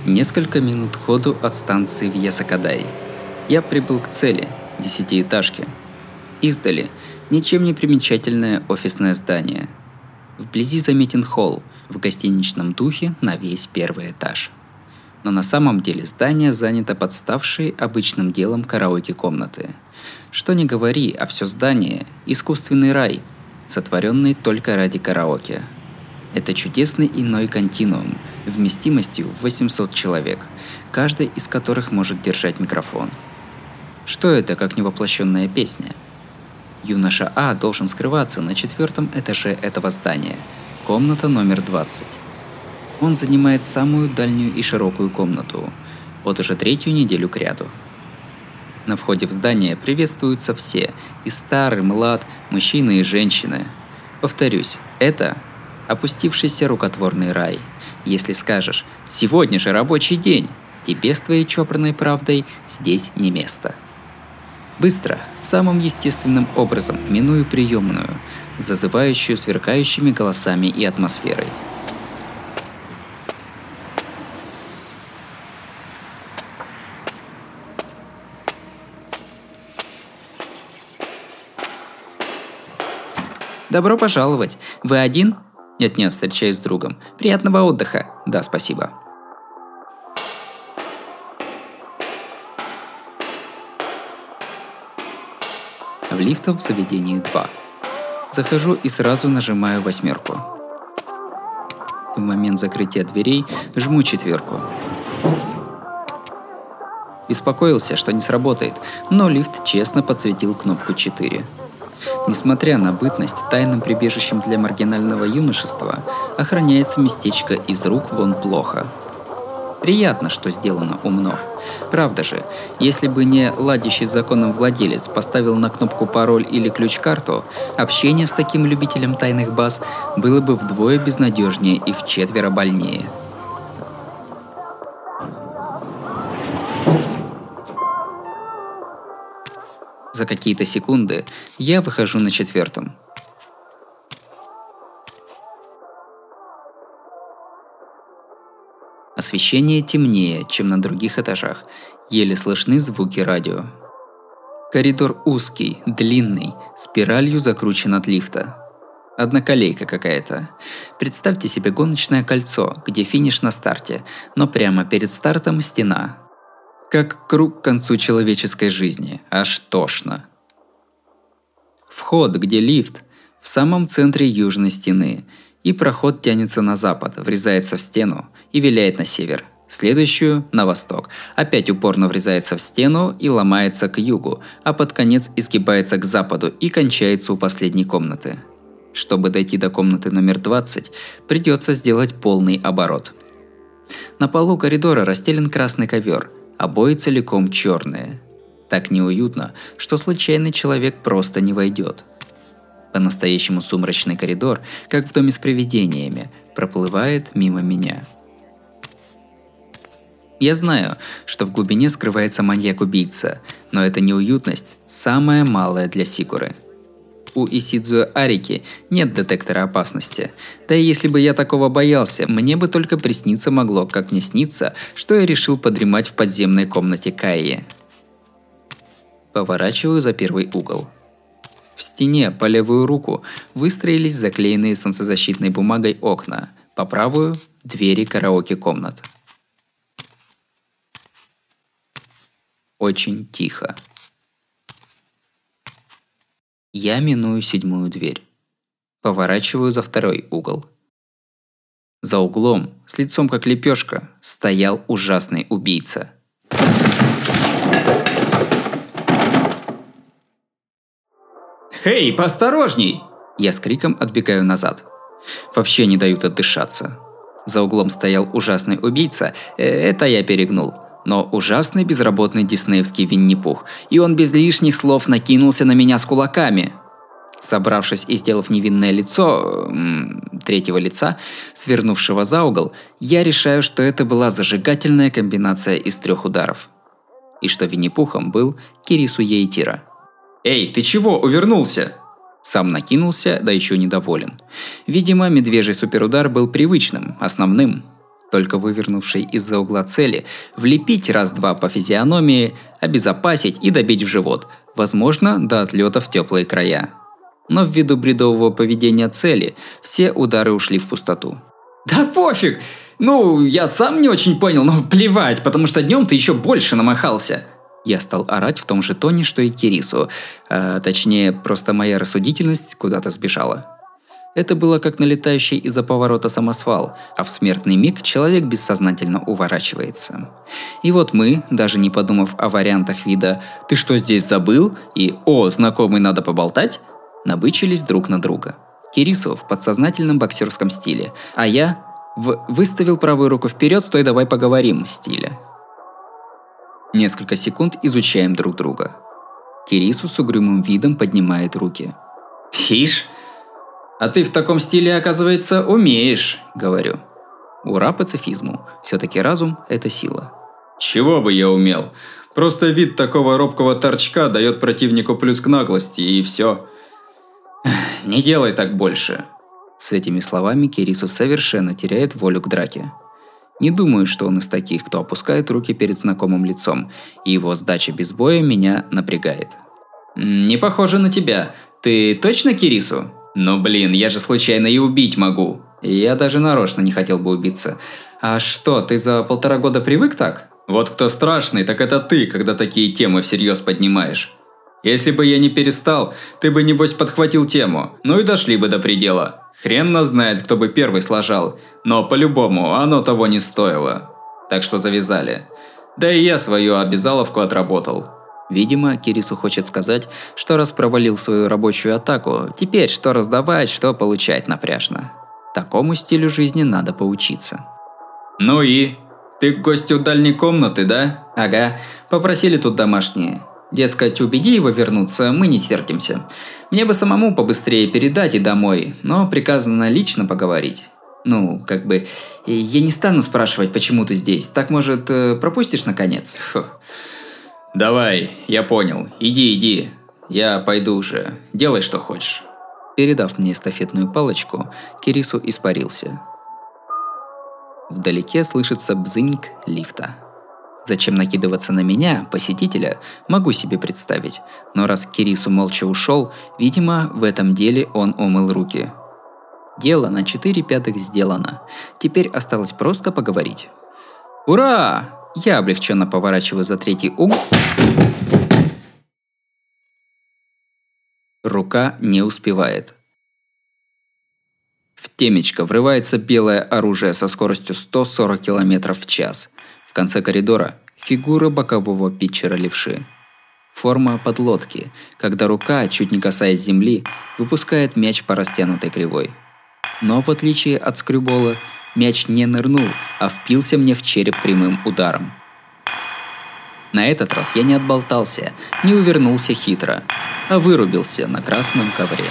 S1: Несколько минут ходу от станции в Ясакадай. Я прибыл к цели – десятиэтажке. Издали – ничем не примечательное офисное здание. Вблизи заметен холл в гостиничном духе на весь первый этаж. Но на самом деле здание занято подставшей обычным делом караоке-комнаты. Что не говори, а все здание – искусственный рай, сотворенный только ради караоке – это чудесный иной континуум вместимостью в 800 человек, каждый из которых может держать микрофон. Что это, как невоплощенная песня? Юноша А должен скрываться на четвертом этаже этого здания, комната номер 20. Он занимает самую дальнюю и широкую комнату, вот уже третью неделю к ряду. На входе в здание приветствуются все, и старый, млад, мужчины и женщины. Повторюсь, это опустившийся рукотворный рай. Если скажешь «сегодня же рабочий день», тебе с твоей чопорной правдой здесь не место. Быстро, самым естественным образом, миную приемную, зазывающую сверкающими голосами и атмосферой – Добро пожаловать. Вы один? Нет-нет, встречаюсь с другом. Приятного отдыха. Да, спасибо. В лифтах в заведении 2. Захожу и сразу нажимаю восьмерку. В момент закрытия дверей жму четверку. Беспокоился, что не сработает, но лифт честно подсветил кнопку 4. Несмотря на бытность тайным прибежищем для маргинального юношества, охраняется местечко из рук вон плохо. Приятно, что сделано умно. Правда же, если бы не ладящий с законом владелец поставил на кнопку пароль или ключ-карту, общение с таким любителем тайных баз было бы вдвое безнадежнее и в четверо больнее. За какие-то секунды я выхожу на четвертом. Освещение темнее, чем на других этажах. Еле слышны звуки радио. Коридор узкий, длинный, спиралью закручен от лифта. Одноколейка какая-то. Представьте себе гоночное кольцо, где финиш на старте, но прямо перед стартом стена, как круг к концу человеческой жизни, аж тошно. Вход, где лифт, в самом центре южной стены, и проход тянется на запад, врезается в стену и виляет на север, следующую – на восток, опять упорно врезается в стену и ломается к югу, а под конец изгибается к западу и кончается у последней комнаты. Чтобы дойти до комнаты номер 20, придется сделать полный оборот. На полу коридора расстелен красный ковер – обои целиком черные. Так неуютно, что случайный человек просто не войдет. По-настоящему сумрачный коридор, как в доме с привидениями, проплывает мимо меня. Я знаю, что в глубине скрывается маньяк-убийца, но эта неуютность самая малая для Сикуры – у Исидзуя Арики нет детектора опасности. Да и если бы я такого боялся, мне бы только присниться могло, как не снится, что я решил подремать в подземной комнате Каи. Поворачиваю за первый угол. В стене по левую руку выстроились заклеенные солнцезащитной бумагой окна, по правую – двери караоке-комнат. Очень тихо. Я миную седьмую дверь. Поворачиваю за второй угол. За углом, с лицом как лепешка, стоял ужасный убийца. «Эй, поосторожней!» Я с криком отбегаю назад. Вообще не дают отдышаться. За углом стоял ужасный убийца, э, это я перегнул – но ужасный безработный диснеевский Винни-Пух, и он без лишних слов накинулся на меня с кулаками. Собравшись и сделав невинное лицо, третьего лица, свернувшего за угол, я решаю, что это была зажигательная комбинация из трех ударов. И что Винни-Пухом был Кирису Ейтира. «Эй, ты чего, увернулся?» Сам накинулся, да еще недоволен. Видимо, медвежий суперудар был привычным, основным – только вывернувшей из-за угла цели, влепить раз-два по физиономии, обезопасить и добить в живот, возможно, до отлета в теплые края. Но ввиду бредового поведения цели, все удары ушли в пустоту.
S3: Да пофиг! Ну, я сам не очень понял, но плевать, потому что днем ты еще больше намахался.
S1: Я стал орать в том же тоне, что и Кирису. А, точнее, просто моя рассудительность куда-то сбежала. Это было как налетающий из-за поворота самосвал, а в смертный миг человек бессознательно уворачивается. И вот мы, даже не подумав о вариантах вида «ты что здесь забыл?» и «о, знакомый, надо поболтать», набычились друг на друга. Кирису в подсознательном боксерском стиле, а я в «выставил правую руку вперед, стой, давай поговорим» стиле. Несколько секунд изучаем друг друга. Кирису с угрюмым видом поднимает руки.
S3: «Ишь, а ты в таком стиле, оказывается, умеешь», — говорю.
S1: Ура пацифизму. Все-таки разум – это сила.
S3: «Чего бы я умел? Просто вид такого робкого торчка дает противнику плюс к наглости, и все. Не делай так больше».
S1: С этими словами Кирису совершенно теряет волю к драке. Не думаю, что он из таких, кто опускает руки перед знакомым лицом, и его сдача без боя меня напрягает.
S3: «Не похоже на тебя. Ты точно Кирису?» «Ну блин, я же случайно и убить могу!»
S1: Я даже нарочно не хотел бы убиться. «А что, ты за полтора года привык так?»
S3: «Вот кто страшный, так это ты, когда такие темы всерьез поднимаешь. Если бы я не перестал, ты бы небось подхватил тему, ну и дошли бы до предела. Хрен знает, кто бы первый сложал, но по-любому оно того не стоило. Так что завязали. Да и я свою обязаловку отработал.
S1: Видимо, Кирису хочет сказать, что раз провалил свою рабочую атаку, теперь что раздавать, что получать напряжно. Такому стилю жизни надо поучиться.
S3: Ну и? Ты к гостю дальней комнаты, да?
S1: Ага, попросили тут домашние. Дескать, убеди его вернуться, мы не сердимся. Мне бы самому побыстрее передать и домой, но приказано лично поговорить. Ну, как бы, я не стану спрашивать, почему ты здесь. Так, может, э, пропустишь наконец? Фу.
S3: Давай, я понял. Иди, иди. Я пойду уже. Делай, что хочешь.
S1: Передав мне эстафетную палочку, Кирису испарился. Вдалеке слышится бзыньк лифта. Зачем накидываться на меня, посетителя, могу себе представить. Но раз Кирису молча ушел, видимо, в этом деле он умыл руки. Дело на 4 пятых сделано. Теперь осталось просто поговорить. «Ура!» Я облегченно поворачиваю за третий угол. Рука не успевает. В темечко врывается белое оружие со скоростью 140 км в час – в конце коридора фигура бокового питчера левши. Форма подлодки, когда рука, чуть не касаясь земли, выпускает мяч по растянутой кривой. Но в отличие от скрюбола, мяч не нырнул, а впился мне в череп прямым ударом. На этот раз я не отболтался, не увернулся хитро, а вырубился на красном ковре.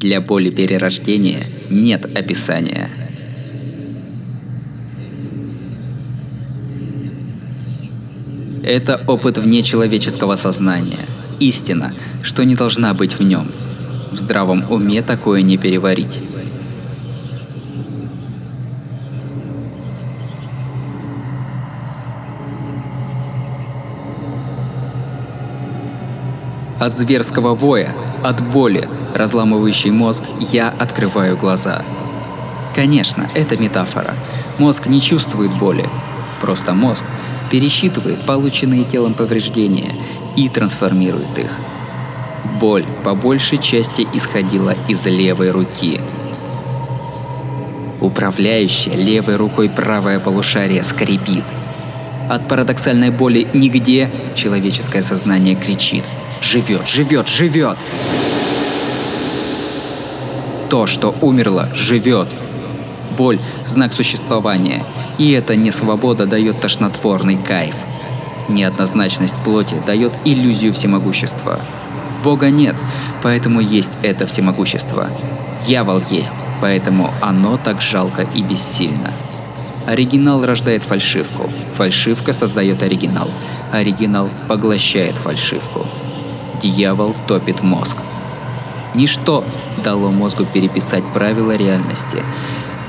S1: Для боли перерождения нет описания. Это опыт вне человеческого сознания. Истина, что не должна быть в нем. В здравом уме такое не переварить. От зверского воя, от боли, разламывающей мозг, я открываю глаза. Конечно, это метафора. Мозг не чувствует боли. Просто мозг пересчитывает полученные телом повреждения и трансформирует их. Боль по большей части исходила из левой руки. Управляющая левой рукой правое полушарие скрипит. От парадоксальной боли нигде человеческое сознание кричит – живет, живет, живет. То, что умерло, живет. Боль – знак существования, и эта несвобода дает тошнотворный кайф. Неоднозначность плоти дает иллюзию всемогущества. Бога нет, поэтому есть это всемогущество. Дьявол есть, поэтому оно так жалко и бессильно. Оригинал рождает фальшивку, фальшивка создает оригинал, оригинал поглощает фальшивку. Дьявол топит мозг. Ничто дало мозгу переписать правила реальности.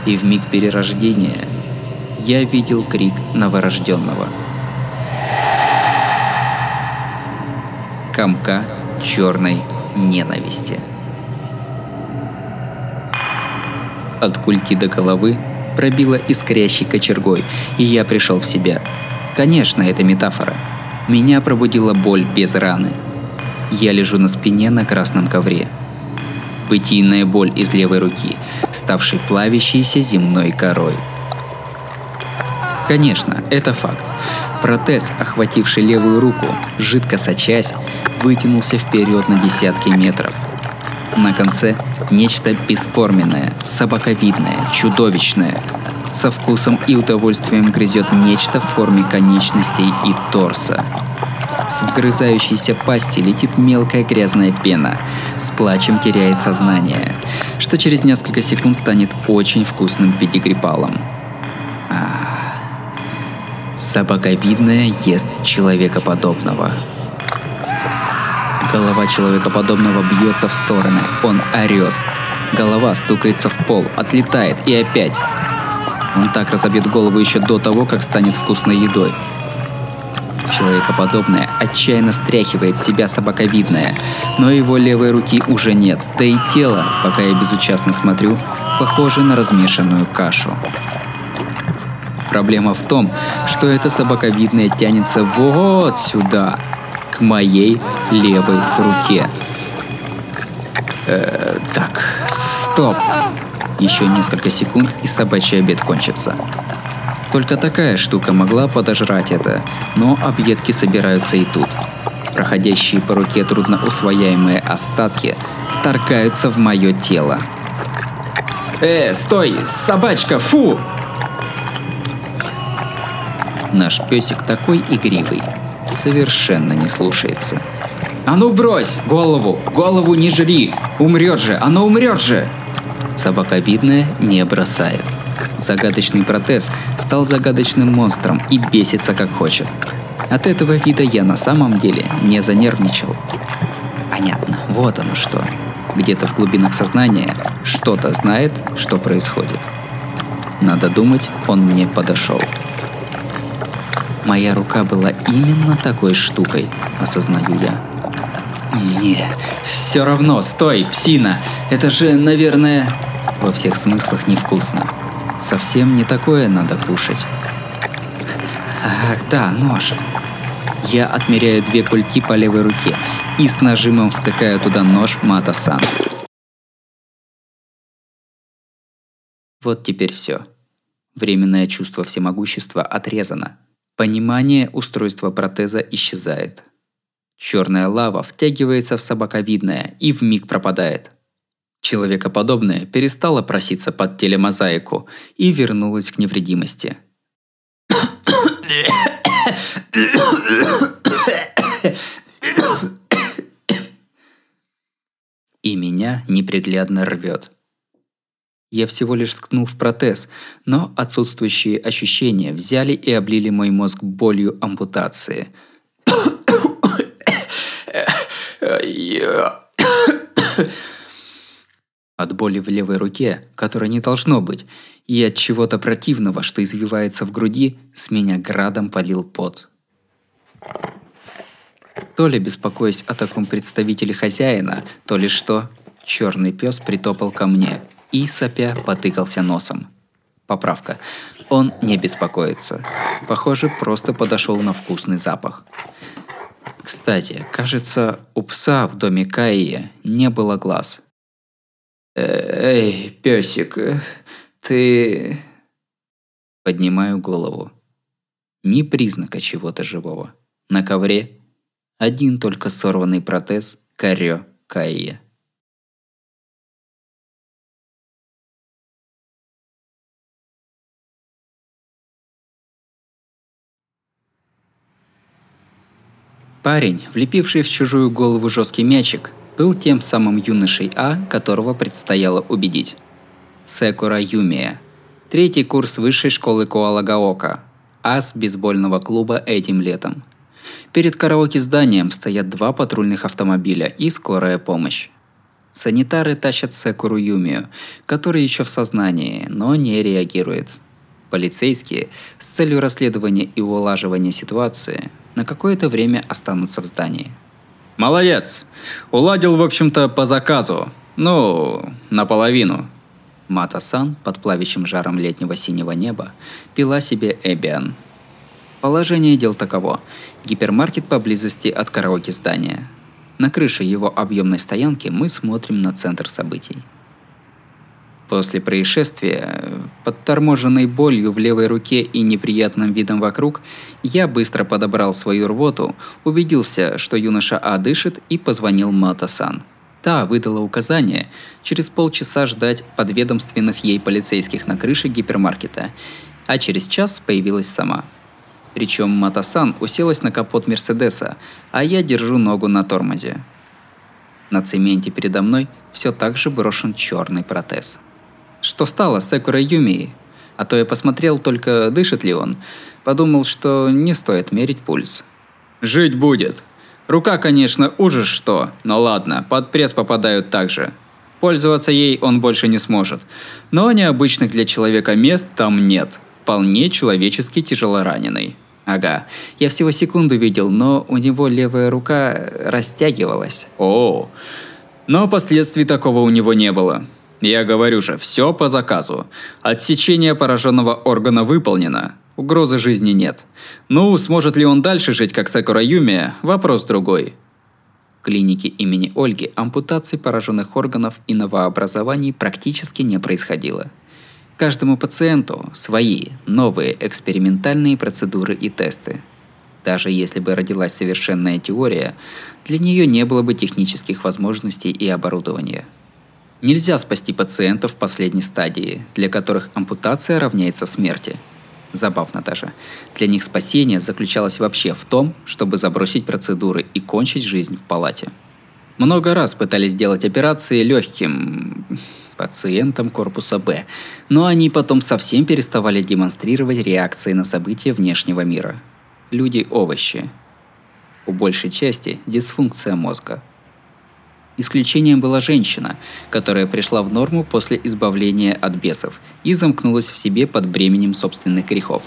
S1: И в миг перерождения я видел крик новорожденного. Комка черной ненависти. От культи до головы пробило искрящей кочергой, и я пришел в себя. Конечно, это метафора. Меня пробудила боль без раны. Я лежу на спине на красном ковре. Бытийная боль из левой руки, ставшей плавящейся земной корой. Конечно, это факт. Протез, охвативший левую руку, жидко сочась, вытянулся вперед на десятки метров. На конце нечто бесформенное, собаковидное, чудовищное. Со вкусом и удовольствием грызет нечто в форме конечностей и торса. С вгрызающейся пасти летит мелкая грязная пена. С плачем теряет сознание, что через несколько секунд станет очень вкусным педигрипалом. Собаковидная ест человекоподобного. Голова человекоподобного бьется в стороны, он орет. Голова стукается в пол, отлетает и опять. Он так разобьет голову еще до того, как станет вкусной едой. Человекоподобное отчаянно стряхивает себя собаковидное, но его левой руки уже нет, да и тело, пока я безучастно смотрю, похоже на размешанную кашу. Проблема в том, что это собаковидное тянется вот сюда, к моей левой руке. Э, так, стоп. Еще несколько секунд и собачий обед кончится. Только такая штука могла подожрать это, но объедки собираются и тут. Проходящие по руке трудно усвояемые остатки вторгаются в мое тело. «Э, стой! Собачка, фу!» Наш песик такой игривый, совершенно не слушается. «А ну брось! Голову! Голову не жри! Умрет же! Оно умрет же!» Собака видная не бросает. Загадочный протез стал загадочным монстром и бесится как хочет. От этого вида я на самом деле не занервничал. Понятно, вот оно что. Где-то в глубинах сознания что-то знает, что происходит. Надо думать, он мне подошел. Моя рука была именно такой штукой, осознаю я. Не, все равно, стой, псина, это же, наверное, во всех смыслах невкусно. Совсем не такое надо кушать. Ах, да, нож. Я отмеряю две культи по левой руке и с нажимом втыкаю туда нож Мата-сан. Вот теперь все. Временное чувство всемогущества отрезано. Понимание устройства протеза исчезает. Черная лава втягивается в собаковидное и в миг пропадает. Человекоподобное перестало проситься под телемозаику и вернулось к невредимости. И меня неприглядно рвет. Я всего лишь ткнул в протез, но отсутствующие ощущения взяли и облили мой мозг болью ампутации. От боли в левой руке, которой не должно быть, и от чего-то противного, что извивается в груди, с меня градом полил пот. То ли беспокоясь о таком представителе хозяина, то ли что, черный пес притопал ко мне – и, сопя, потыкался носом. Поправка. Он не беспокоится. Похоже, просто подошел на вкусный запах. Кстати, кажется, у пса в доме Каи не было глаз. «Эй, песик, ты...» Поднимаю голову. Ни признака чего-то живого. На ковре один только сорванный протез Карё Каия. Парень, влепивший в чужую голову жесткий мячик, был тем самым юношей А, которого предстояло убедить. Секура Юмия. Третий курс высшей школы Коалагаока. Ас бейсбольного клуба этим летом. Перед караоке-зданием стоят два патрульных автомобиля и скорая помощь. Санитары тащат Секуру Юмию, который еще в сознании, но не реагирует. Полицейские с целью расследования и улаживания ситуации на какое-то время останутся в здании.
S3: Молодец! Уладил, в общем-то, по заказу. Ну, наполовину.
S1: Мата-сан под плавящим жаром летнего синего неба пила себе Эбиан. Положение дел таково. Гипермаркет поблизости от караоке здания. На крыше его объемной стоянки мы смотрим на центр событий. После происшествия, под торможенной болью в левой руке и неприятным видом вокруг, я быстро подобрал свою рвоту, убедился, что юноша А дышит и позвонил Мата-сан. Та выдала указание через полчаса ждать подведомственных ей полицейских на крыше гипермаркета, а через час появилась сама. Причем Матасан уселась на капот Мерседеса, а я держу ногу на тормозе. На цементе передо мной все так же брошен черный протез. Что стало с Экурой Юмией? А то я посмотрел только, дышит ли он. Подумал, что не стоит мерить пульс.
S3: «Жить будет», Рука, конечно, ужас что, но ладно, под пресс попадают также. Пользоваться ей он больше не сможет. Но необычных для человека мест там нет. Вполне человечески тяжелораненый.
S1: Ага, я всего секунду видел, но у него левая рука растягивалась.
S3: О, но последствий такого у него не было. Я говорю же, все по заказу. Отсечение пораженного органа выполнено. Угрозы жизни нет. Ну, сможет ли он дальше жить, как Сакура Юми, вопрос другой.
S1: Клинике имени Ольги ампутаций пораженных органов и новообразований практически не происходило. Каждому пациенту свои, новые экспериментальные процедуры и тесты. Даже если бы родилась совершенная теория, для нее не было бы технических возможностей и оборудования. Нельзя спасти пациентов в последней стадии, для которых ампутация равняется смерти – Забавно даже. Для них спасение заключалось вообще в том, чтобы забросить процедуры и кончить жизнь в палате. Много раз пытались сделать операции легким пациентам корпуса Б, но они потом совсем переставали демонстрировать реакции на события внешнего мира. Люди-овощи. У большей части дисфункция мозга – Исключением была женщина, которая пришла в норму после избавления от бесов и замкнулась в себе под бременем собственных грехов.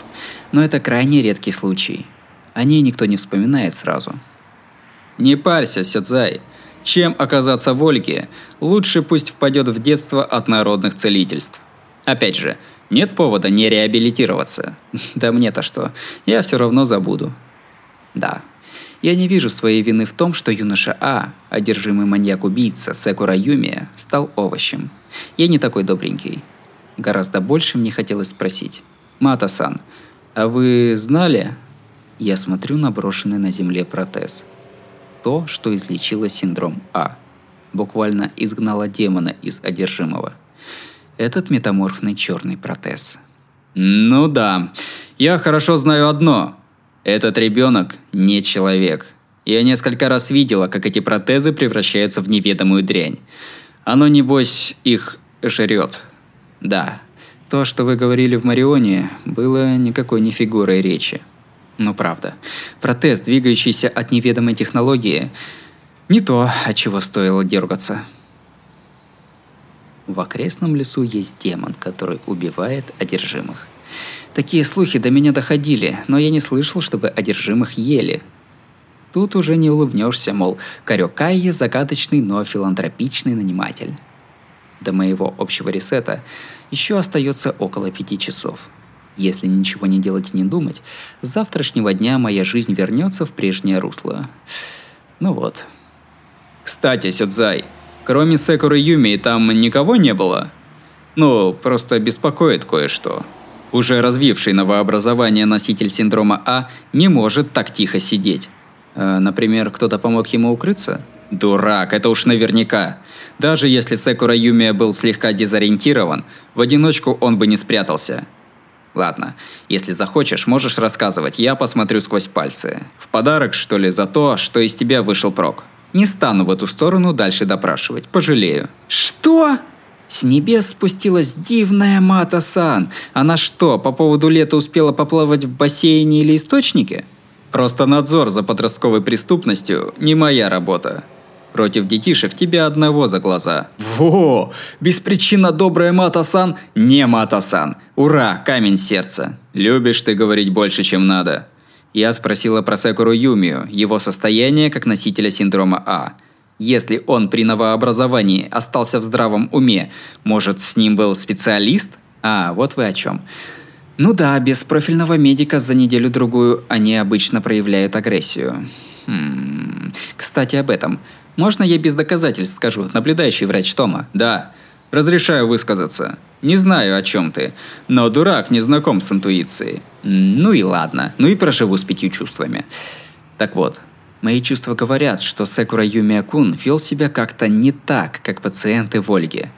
S1: Но это крайне редкий случай. О ней никто не вспоминает сразу.
S3: Не парься, Сёдзай. Чем оказаться в Ольге, лучше пусть впадет в детство от народных целительств. Опять же, нет повода не реабилитироваться. Да мне-то что, я все равно забуду.
S1: Да, я не вижу своей вины в том, что юноша А, одержимый маньяк-убийца Секура Юми, стал овощем. Я не такой добренький. Гораздо больше мне хотелось спросить. Мата-сан, а вы знали? Я смотрю на брошенный на земле протез. То, что излечило синдром А. Буквально изгнало демона из одержимого. Этот метаморфный черный протез.
S3: Ну да, я хорошо знаю одно. Этот ребенок не человек. Я несколько раз видела, как эти протезы превращаются в неведомую дрянь. Оно, небось, их жрет.
S1: Да, то, что вы говорили в Марионе, было никакой не фигурой речи. Но правда, протез, двигающийся от неведомой технологии, не то, от чего стоило дергаться. В окрестном лесу есть демон, который убивает одержимых. Такие слухи до меня доходили, но я не слышал, чтобы одержимых ели. Тут уже не улыбнешься, мол, Карёкайе загадочный, но филантропичный наниматель. До моего общего ресета еще остается около пяти часов. Если ничего не делать и не думать, с завтрашнего дня моя жизнь вернется в прежнее русло. Ну вот.
S3: Кстати, Сёдзай, кроме Секуры Юми там никого не было? Ну, просто беспокоит кое-что. Уже развивший новообразование носитель синдрома А не может так тихо сидеть.
S1: Э, например, кто-то помог ему укрыться?
S3: Дурак, это уж наверняка. Даже если Секура Юмия был слегка дезориентирован, в одиночку он бы не спрятался. Ладно, если захочешь, можешь рассказывать, я посмотрю сквозь пальцы. В подарок, что ли, за то, что из тебя вышел прок. Не стану в эту сторону дальше допрашивать, пожалею.
S1: Что? С небес спустилась дивная Мата-сан. Она что, по поводу лета успела поплавать в бассейне или источнике? Просто надзор за подростковой преступностью не моя работа. Против детишек тебя одного за глаза. Во! Беспричинно добрая Мата-сан не Мата-сан. Ура, камень сердца. Любишь ты говорить больше, чем надо. Я спросила про Секуру Юмию, его состояние как носителя синдрома А. Если он при новообразовании остался в здравом уме, может, с ним был специалист? А, вот вы о чем. Ну да, без профильного медика за неделю-другую они обычно проявляют агрессию. Хм. Кстати, об этом. Можно я без доказательств скажу, наблюдающий врач Тома? Да. Разрешаю высказаться. Не знаю, о чем ты, но дурак не знаком с интуицией. Ну и ладно, ну и проживу с пятью чувствами. Так вот, мои чувства говорят, что Секура Юмиакун вел себя как-то не так, как пациенты в Ольге.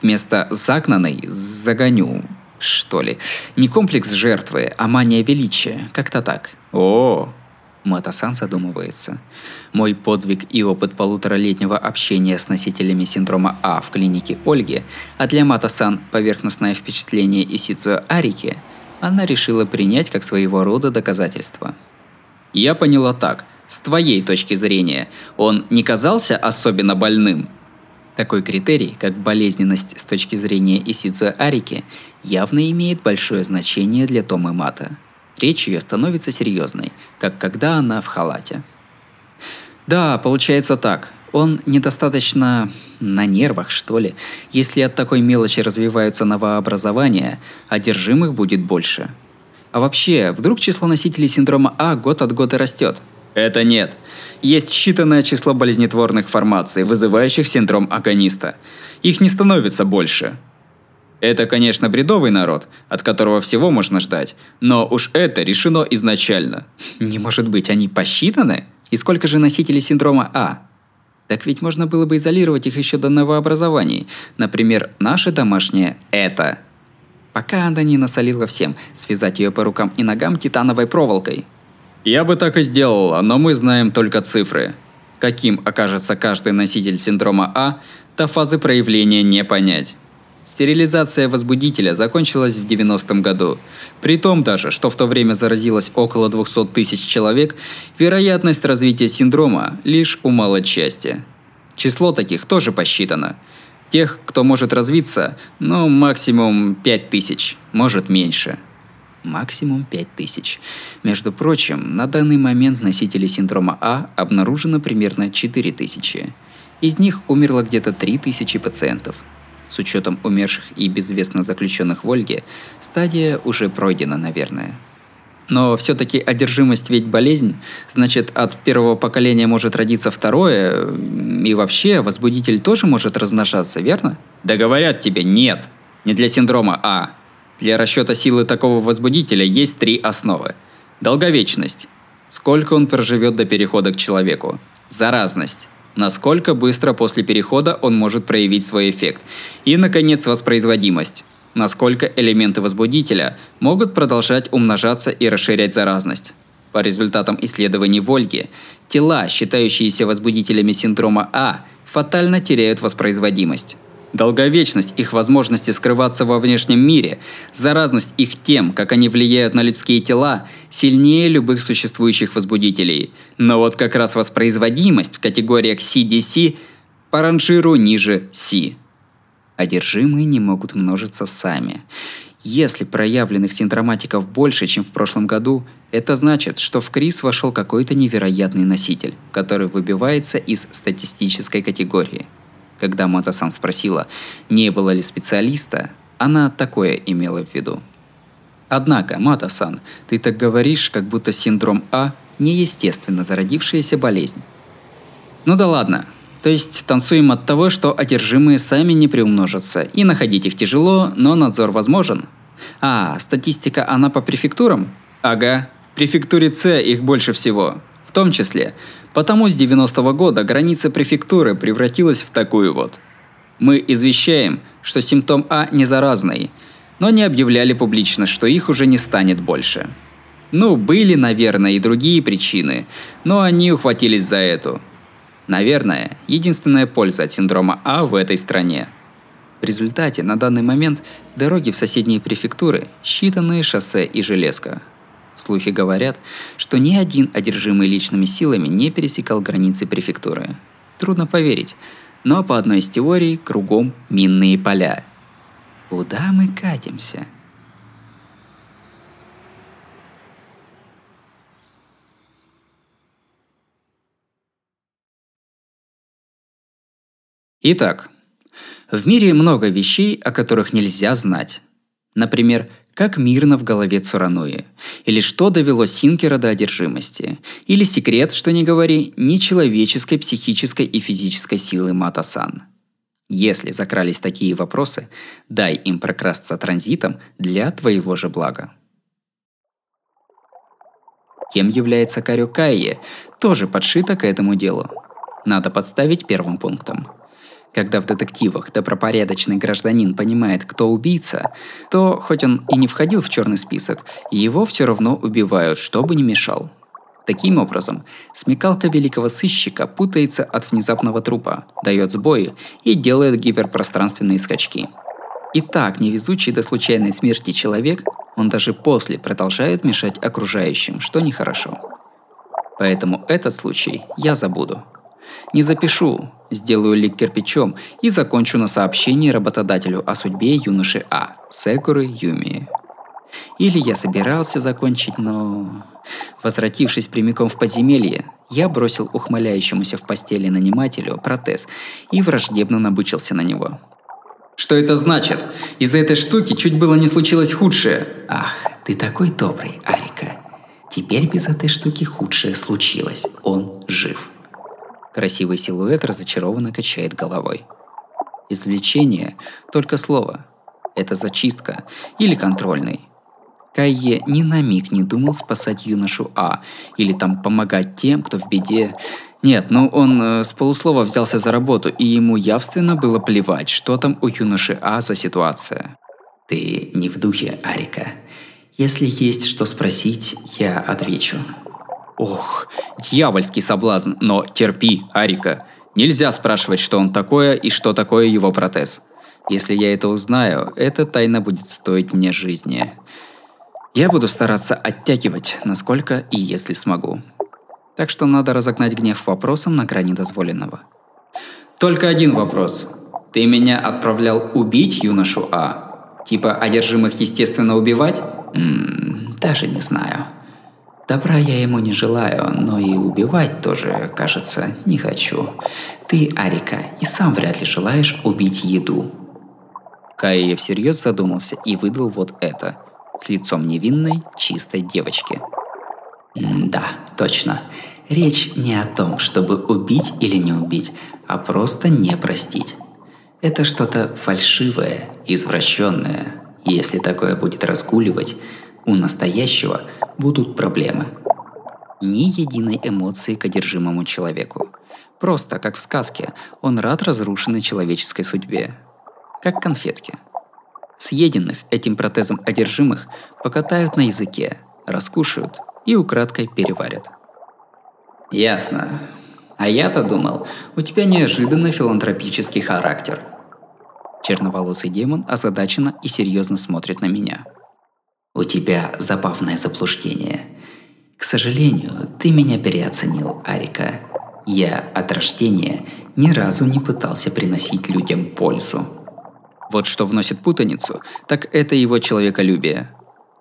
S1: Вместо «загнанной» «загоню», что ли. Не комплекс жертвы, а мания величия. Как-то так. О, Матасан задумывается. Мой подвиг и опыт полуторалетнего общения с носителями синдрома А в клинике Ольги, а для Матасан поверхностное впечатление Исидзуя Арики, она решила принять как своего рода доказательство. Я поняла так. С твоей точки зрения, он не казался особенно больным? Такой критерий, как болезненность с точки зрения Исидзуя Арики, явно имеет большое значение для Томы Мата – Речь ее становится серьезной, как когда она в халате. Да, получается так. Он недостаточно на нервах, что ли. Если от такой мелочи развиваются новообразования, одержимых будет больше. А вообще, вдруг число носителей синдрома А год от года растет? Это нет. Есть считанное число болезнетворных формаций, вызывающих синдром агониста. Их не становится больше. Это, конечно, бредовый народ, от которого всего можно ждать, но уж это решено изначально. Не может быть, они посчитаны? И сколько же носителей синдрома А? Так ведь можно было бы изолировать их еще до новообразований. Например, наше домашнее «это». Пока она не насолила всем, связать ее по рукам и ногам титановой проволокой. Я бы так и сделала, но мы знаем только цифры. Каким окажется каждый носитель синдрома А, до фазы проявления не понять. Стерилизация возбудителя закончилась в 90-м году. При том даже, что в то время заразилось около 200 тысяч человек, вероятность развития синдрома лишь у малой части. Число таких тоже посчитано. Тех, кто может развиться, ну, максимум 5 тысяч, может меньше. Максимум 5 тысяч. Между прочим, на данный момент носителей синдрома А обнаружено примерно 4 тысячи. Из них умерло где-то 3 тысячи пациентов – с учетом умерших и безвестно заключенных в Ольге, стадия уже пройдена, наверное. Но все-таки одержимость ведь болезнь, значит, от первого поколения может родиться второе, и вообще возбудитель тоже может размножаться, верно? Да говорят тебе, нет. Не для синдрома А. Для расчета силы такого возбудителя есть три основы. Долговечность. Сколько он проживет до перехода к человеку. Заразность насколько быстро после перехода он может проявить свой эффект. И, наконец, воспроизводимость. Насколько элементы возбудителя могут продолжать умножаться и расширять заразность. По результатам исследований Вольги, тела, считающиеся возбудителями синдрома А, фатально теряют воспроизводимость. Долговечность их возможности скрываться во внешнем мире, заразность их тем, как они влияют на людские тела, сильнее любых существующих возбудителей. Но вот как раз воспроизводимость в категориях CDC по ранжиру ниже C. Одержимые не могут множиться сами. Если проявленных синдроматиков больше, чем в прошлом году, это значит, что в КРИС вошел какой-то невероятный носитель, который выбивается из статистической категории – когда Мата-сан спросила, не было ли специалиста, она такое имела в виду. Однако, Мата-сан, ты так говоришь, как будто синдром А – неестественно зародившаяся болезнь. Ну да ладно. То есть танцуем от того, что одержимые сами не приумножатся, и находить их тяжело, но надзор возможен. А, статистика она по префектурам? Ага, в префектуре С их больше всего. В том числе Потому с 90-го года граница префектуры превратилась в такую вот. Мы извещаем, что симптом А не заразный, но не объявляли публично, что их уже не станет больше. Ну, были, наверное, и другие причины, но они ухватились за эту. Наверное, единственная польза от синдрома А в этой стране. В результате на данный момент дороги в соседние префектуры – считанные шоссе и железка. Слухи говорят, что ни один одержимый личными силами не пересекал границы префектуры. Трудно поверить, но по одной из теорий кругом минные поля. Куда мы катимся? Итак, в мире много вещей, о которых нельзя знать. Например, как мирно в голове Цурануи, или что довело Синкера до одержимости, или секрет, что не говори, нечеловеческой психической и физической силы Матасан. Если закрались такие вопросы, дай им прокрасться транзитом для твоего же блага. Кем является Карюкайе, тоже подшито к этому делу. Надо подставить первым пунктом – когда в детективах добропорядочный гражданин понимает, кто убийца, то, хоть он и не входил в черный список, его все равно убивают, чтобы не мешал. Таким образом, смекалка великого сыщика путается от внезапного трупа, дает сбои и делает гиперпространственные скачки. И так невезучий до случайной смерти человек, он даже после продолжает мешать окружающим, что нехорошо. Поэтому этот случай я забуду. Не запишу, сделаю лик кирпичом и закончу на сообщении работодателю о судьбе юноши А, Секуры Юми. Или я собирался закончить, но... Возвратившись прямиком в подземелье, я бросил ухмыляющемуся в постели нанимателю протез и враждебно набычился на него.
S3: Что это значит? Из-за этой штуки чуть было не случилось худшее.
S2: Ах, ты такой добрый, Арика. Теперь без этой штуки худшее случилось. Он жив.
S1: Красивый силуэт разочарованно качает головой. Извлечение – только слово. Это зачистка или контрольный. Кайе ни на миг не думал спасать юношу А или там помогать тем, кто в беде. Нет, ну он э, с полуслова взялся за работу, и ему явственно было плевать, что там у юноши А за ситуация.
S2: Ты не в духе, Арика. Если есть что спросить, я отвечу.
S1: Ох, дьявольский соблазн, но терпи, Арика. Нельзя спрашивать, что он такое и что такое его протез. Если я это узнаю, эта тайна будет стоить мне жизни. Я буду стараться оттягивать, насколько и если смогу. Так что надо разогнать гнев вопросом на грани дозволенного.
S3: Только один вопрос. Ты меня отправлял убить юношу А? Типа одержимых естественно убивать?
S2: М-м, даже не знаю. Добра я ему не желаю, но и убивать тоже, кажется, не хочу. Ты, Арика, и сам вряд ли желаешь убить еду.
S1: Каия всерьез задумался и выдал вот это, с лицом невинной, чистой девочки.
S2: Да, точно. Речь не о том, чтобы убить или не убить, а просто не простить. Это что-то фальшивое, извращенное. Если такое будет разгуливать, у настоящего будут проблемы.
S1: Ни единой эмоции к одержимому человеку. Просто, как в сказке, он рад разрушенной человеческой судьбе. Как конфетки. Съеденных этим протезом одержимых покатают на языке, раскушают и украдкой переварят.
S3: Ясно. А я-то думал, у тебя неожиданно филантропический характер.
S1: Черноволосый демон озадаченно и серьезно смотрит на меня –
S2: у тебя забавное заблуждение. К сожалению, ты меня переоценил, Арика. Я от рождения ни разу не пытался приносить людям пользу.
S1: Вот что вносит путаницу, так это его человеколюбие.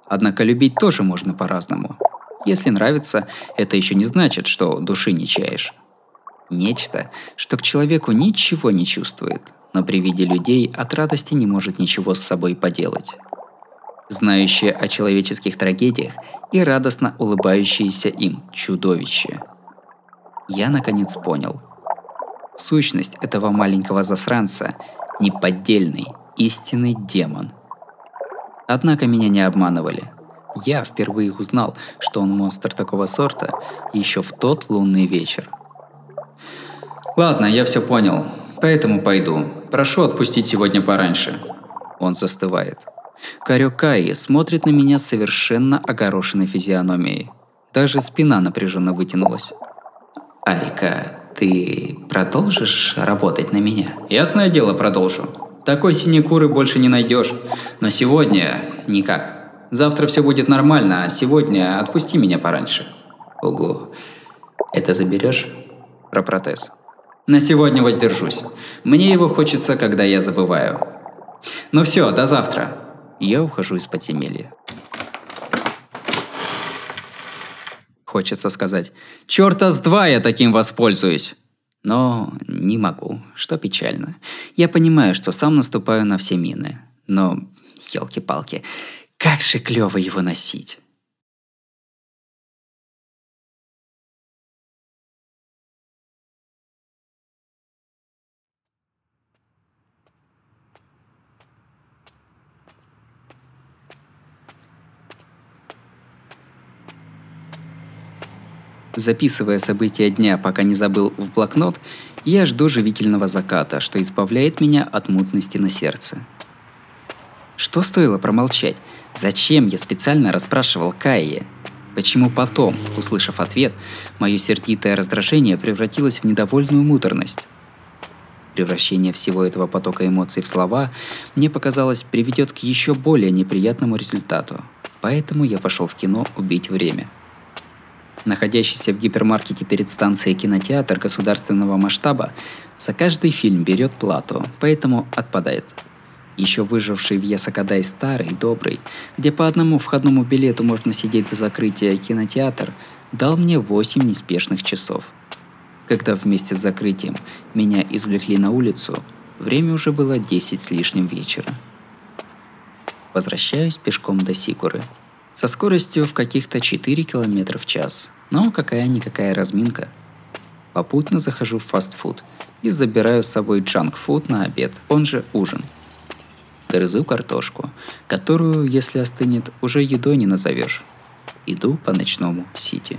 S1: Однако любить тоже можно по-разному. Если нравится, это еще не значит, что души не чаешь. Нечто, что к человеку ничего не чувствует, но при виде людей от радости не может ничего с собой поделать знающее о человеческих трагедиях и радостно улыбающееся им чудовище. Я наконец понял. Сущность этого маленького засранца – неподдельный, истинный демон. Однако меня не обманывали. Я впервые узнал, что он монстр такого сорта еще в тот лунный вечер.
S3: Ладно, я все понял. Поэтому пойду. Прошу отпустить сегодня пораньше.
S1: Он застывает. Карюкаи смотрит на меня совершенно огорошенной физиономией. Даже спина напряженно вытянулась.
S2: «Арика, ты продолжишь работать на меня?»
S3: «Ясное дело, продолжу. Такой синекуры больше не найдешь. Но сегодня никак.
S1: Завтра все будет нормально, а сегодня отпусти меня пораньше.
S2: Ого. Это заберешь?
S1: Про протез. На сегодня воздержусь. Мне его хочется, когда я забываю. Ну все, до завтра. Я ухожу из подземелья. Хочется сказать, черта с два я таким воспользуюсь. Но не могу, что печально. Я понимаю, что сам наступаю на все мины. Но, елки-палки, как же клево его носить. Записывая события дня, пока не забыл в блокнот, я жду живительного заката, что избавляет меня от мутности на сердце. Что стоило промолчать? Зачем я специально расспрашивал Кайе? Почему потом, услышав ответ, мое сердитое раздражение превратилось в недовольную муторность? Превращение всего этого потока эмоций в слова, мне показалось, приведет к еще более неприятному результату. Поэтому я пошел в кино убить время – находящийся в гипермаркете перед станцией кинотеатр государственного масштаба, за каждый фильм берет плату, поэтому отпадает. Еще выживший в Ясакадай старый, добрый, где по одному входному билету можно сидеть до закрытия кинотеатр, дал мне 8 неспешных часов. Когда вместе с закрытием меня извлекли на улицу, время уже было 10 с лишним вечера. Возвращаюсь пешком до Сикуры – со скоростью в каких-то 4 км в час. Но какая-никакая разминка. Попутно захожу в фастфуд и забираю с собой джанк-фуд на обед, он же ужин. Грызу картошку, которую, если остынет, уже едой не назовешь. Иду по ночному Сити.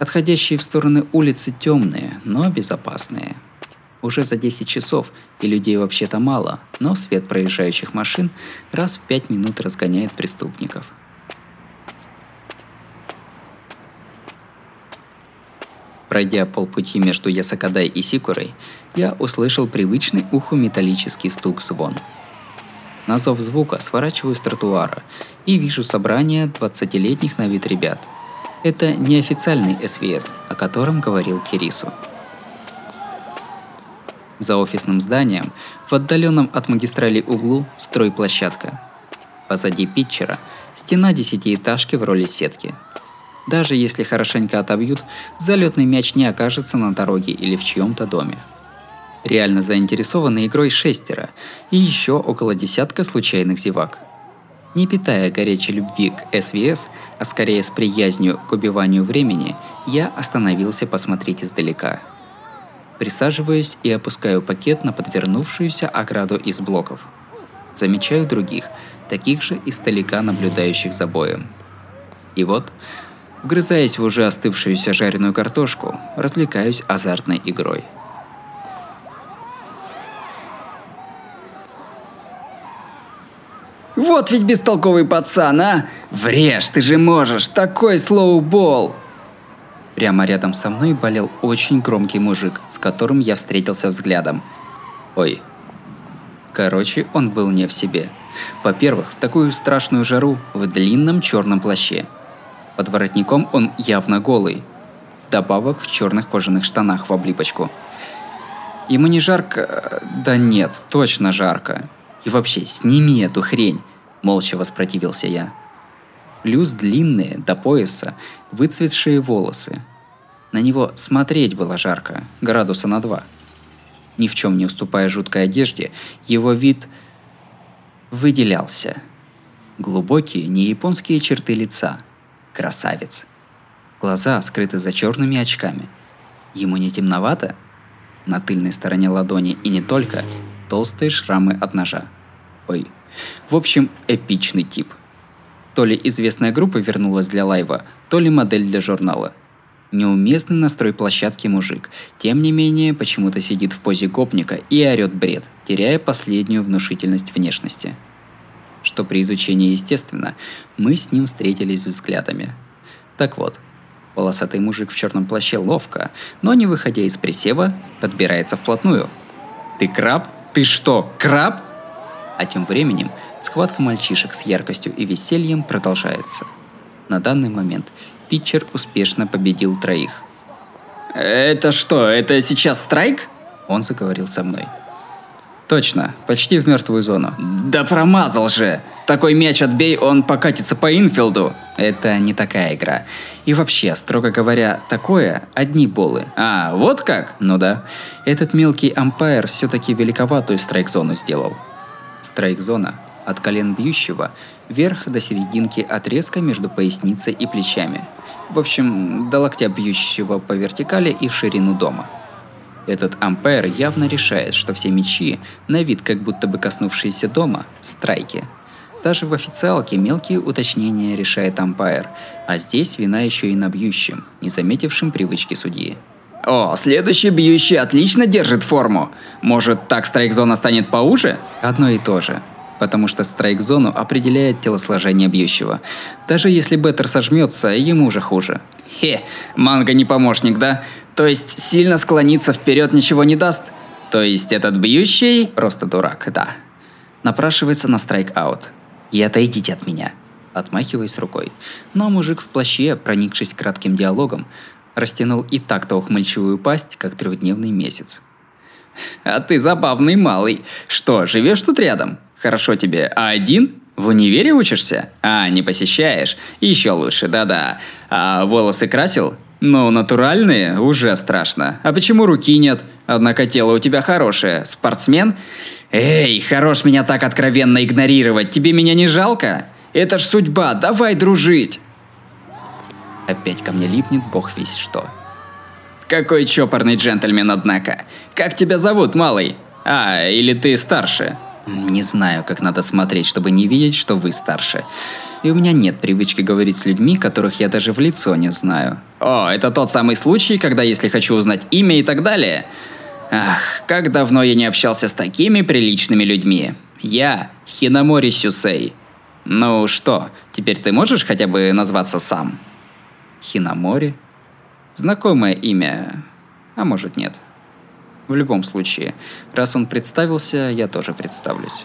S1: Отходящие в стороны улицы темные, но безопасные – уже за 10 часов, и людей вообще-то мало, но свет проезжающих машин раз в 5 минут разгоняет преступников. Пройдя полпути между Ясакадай и Сикурой, я услышал привычный уху металлический стук звон. На зов звука сворачиваю с тротуара и вижу собрание 20-летних на вид ребят. Это неофициальный СВС, о котором говорил Кирису. За офисным зданием, в отдаленном от магистрали углу, стройплощадка. Позади питчера – стена десятиэтажки в роли сетки. Даже если хорошенько отобьют, залетный мяч не окажется на дороге или в чьем-то доме. Реально заинтересованы игрой шестеро и еще около десятка случайных зевак. Не питая горячей любви к СВС, а скорее с приязнью к убиванию времени, я остановился посмотреть издалека – Присаживаюсь и опускаю пакет на подвернувшуюся ограду из блоков. Замечаю других, таких же издалека наблюдающих за боем. И вот, вгрызаясь в уже остывшуюся жареную картошку, развлекаюсь азартной игрой. Вот ведь бестолковый пацан, а! Врежь, ты же можешь, такой слоубол! Прямо рядом со мной болел очень громкий мужик, с которым я встретился взглядом. Ой. Короче, он был не в себе. Во-первых, в такую страшную жару в длинном черном плаще. Под воротником он явно голый. Добавок в черных кожаных штанах в облипочку. Ему не жарко... Да нет, точно жарко. И вообще, сними эту хрень. Молча воспротивился я. Плюс длинные, до пояса, выцветшие волосы, на него смотреть было жарко, градуса на два. Ни в чем не уступая жуткой одежде, его вид выделялся. Глубокие, не японские черты лица. Красавец. Глаза скрыты за черными очками. Ему не темновато? На тыльной стороне ладони и не только толстые шрамы от ножа. Ой. В общем, эпичный тип. То ли известная группа вернулась для лайва, то ли модель для журнала – Неуместный настрой площадки мужик. Тем не менее, почему-то сидит в позе гопника и орет бред, теряя последнюю внушительность внешности. Что при изучении естественно, мы с ним встретились взглядами. Так вот, полосатый мужик в черном плаще ловко, но не выходя из присева, подбирается вплотную. Ты краб? Ты что, краб? А тем временем схватка мальчишек с яркостью и весельем продолжается. На данный момент питчер успешно победил троих.
S3: «Это что, это сейчас страйк?»
S1: Он заговорил со мной. Точно, почти в мертвую зону.
S3: Да промазал же! Такой мяч отбей, он покатится по инфилду.
S1: Это не такая игра. И вообще, строго говоря, такое одни болы.
S3: А, вот как?
S1: Ну да. Этот мелкий ампайр все-таки великоватую страйк-зону сделал. Страйк-зона от колен бьющего вверх до серединки отрезка между поясницей и плечами. В общем, до локтя бьющего по вертикали и в ширину дома – этот ампер явно решает, что все мечи, на вид как будто бы коснувшиеся дома, страйки. Даже в официалке мелкие уточнения решает ампайр, а здесь вина еще и на бьющем, не заметившем привычки судьи.
S3: О, следующий бьющий отлично держит форму. Может, так страйк-зона станет поуже?
S1: Одно и то же. Потому что страйк-зону определяет телосложение бьющего. Даже если Беттер сожмется, ему уже хуже.
S3: Хе, манга не помощник, да? То есть сильно склониться вперед ничего не даст? То есть этот бьющий просто дурак, да.
S1: Напрашивается на страйк-аут. И отойдите от меня. Отмахиваясь рукой. Но мужик в плаще, проникшись кратким диалогом, растянул и так-то ухмыльчивую пасть, как трехдневный месяц.
S3: А ты забавный малый. Что, живешь тут рядом? Хорошо тебе. А один? В универе учишься? А, не посещаешь? Еще лучше, да-да. А волосы красил? Ну, натуральные? Уже страшно. А почему руки нет? Однако тело у тебя хорошее. Спортсмен? Эй, хорош меня так откровенно игнорировать. Тебе меня не жалко? Это ж судьба, давай дружить.
S1: Опять ко мне липнет бог весь что.
S3: Какой чопорный джентльмен, однако. Как тебя зовут, малый? А, или ты старше?
S1: Не знаю, как надо смотреть, чтобы не видеть, что вы старше. И у меня нет привычки говорить с людьми, которых я даже в лицо не знаю.
S3: О, это тот самый случай, когда если хочу узнать имя и так далее. Ах, как давно я не общался с такими приличными людьми. Я Хинамори Сюсей. Ну что, теперь ты можешь хотя бы назваться сам?
S1: Хинамори? Знакомое имя, а может нет. В любом случае, раз он представился, я тоже представлюсь.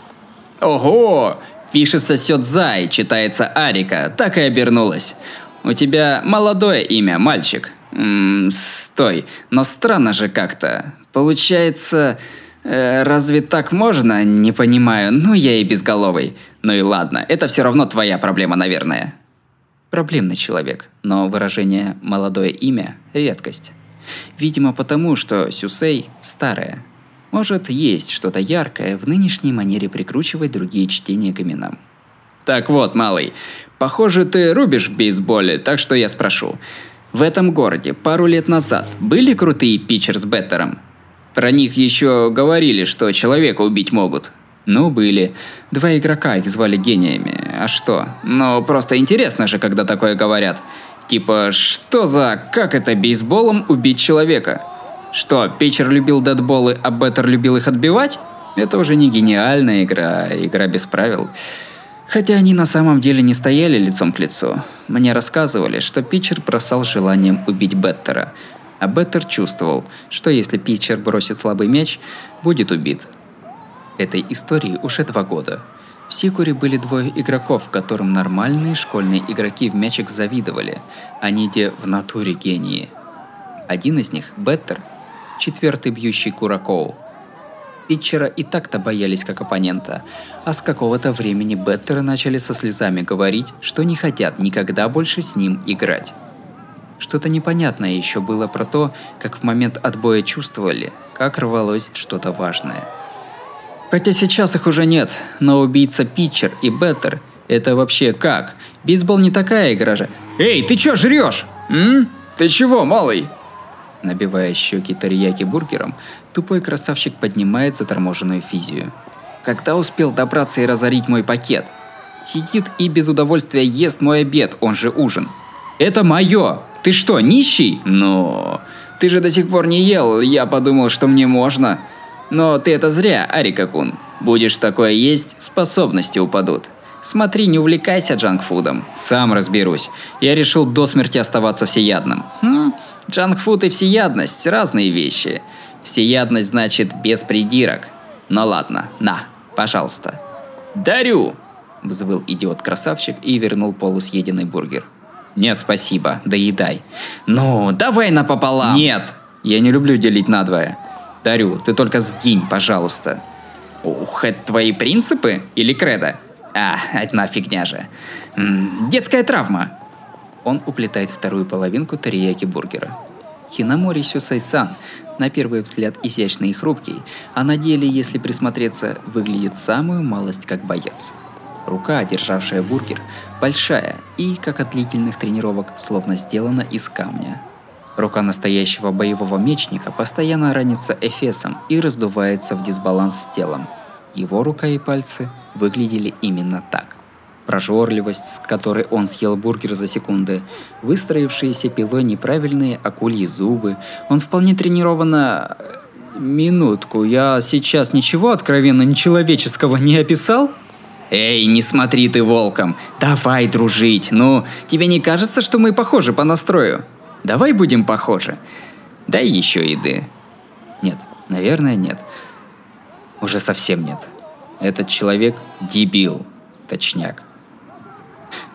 S3: Ого! Пишется Сёдзай, читается Арика, так и обернулась. У тебя молодое имя, мальчик. Ммм, стой, но странно же как-то. Получается, э, разве так можно? Не понимаю, ну я и безголовый. Ну и ладно, это все равно твоя проблема, наверное.
S1: Проблемный человек, но выражение «молодое имя» – редкость. Видимо, потому что Сюсей старая. Может, есть что-то яркое в нынешней манере прикручивать другие чтения к именам.
S3: Так вот, малый, похоже, ты рубишь в бейсболе, так что я спрошу. В этом городе пару лет назад были крутые питчер с Беттером? Про них еще говорили, что человека убить могут.
S1: Ну, были. Два игрока их звали гениями. А что?
S3: Ну, просто интересно же, когда такое говорят. Типа, что за... Как это бейсболом убить человека? Что, Питчер любил дедболы, а Беттер любил их отбивать?
S1: Это уже не гениальная игра, игра без правил. Хотя они на самом деле не стояли лицом к лицу. Мне рассказывали, что Питчер бросал желанием убить Беттера, а Беттер чувствовал, что если Питчер бросит слабый мяч, будет убит. Этой истории уже два года – в Сикуре были двое игроков, которым нормальные школьные игроки в мячик завидовали, они где в натуре гении. Один из них – Беттер, четвертый бьющий Куракоу. Питчера и так-то боялись как оппонента, а с какого-то времени Беттера начали со слезами говорить, что не хотят никогда больше с ним играть. Что-то непонятное еще было про то, как в момент отбоя чувствовали, как рвалось что-то важное – Хотя сейчас их уже нет, но убийца Питчер и Беттер – это вообще как? Бейсбол не такая игра же.
S3: Эй, ты чё жрёшь? М? Ты чего, малый?
S1: Набивая щеки тарияки бургером, тупой красавчик поднимает заторможенную физию. Когда успел добраться и разорить мой пакет? Сидит и без удовольствия ест мой обед, он же ужин.
S3: Это моё! Ты что, нищий? Но... Ты же до сих пор не ел, я подумал, что мне можно. Но ты это зря, Арика-кун. Будешь такое есть, способности упадут. Смотри, не увлекайся джанкфудом. Сам разберусь. Я решил до смерти оставаться всеядным. Хм, джанкфуд и всеядность – разные вещи.
S1: Всеядность значит без придирок. Ну ладно, на, пожалуйста. Дарю! Взвыл идиот-красавчик и вернул полусъеденный бургер. Нет, спасибо, доедай. Ну, давай напополам. Нет, я не люблю делить надвое. Дарю, ты только сгинь, пожалуйста. Ух, это твои принципы или кредо? А, одна фигня же. М-м, детская травма. Он уплетает вторую половинку тарияки бургера. Хинамори Сюсай-сан, на первый взгляд изящный и хрупкий, а на деле, если присмотреться, выглядит самую малость как боец. Рука, державшая бургер, большая и, как от длительных тренировок, словно сделана из камня. Рука настоящего боевого мечника постоянно ранится эфесом и раздувается в дисбаланс с телом. Его рука и пальцы выглядели именно так. Прожорливость, с которой он съел бургер за секунды, выстроившиеся пилой неправильные акульи зубы, он вполне тренированно... Минутку, я сейчас ничего откровенно нечеловеческого не описал? Эй, не смотри ты волком, давай дружить, ну, тебе не кажется, что мы похожи по настрою? Давай будем похожи. Дай еще еды. Нет, наверное, нет. Уже совсем нет. Этот человек дебил, точняк.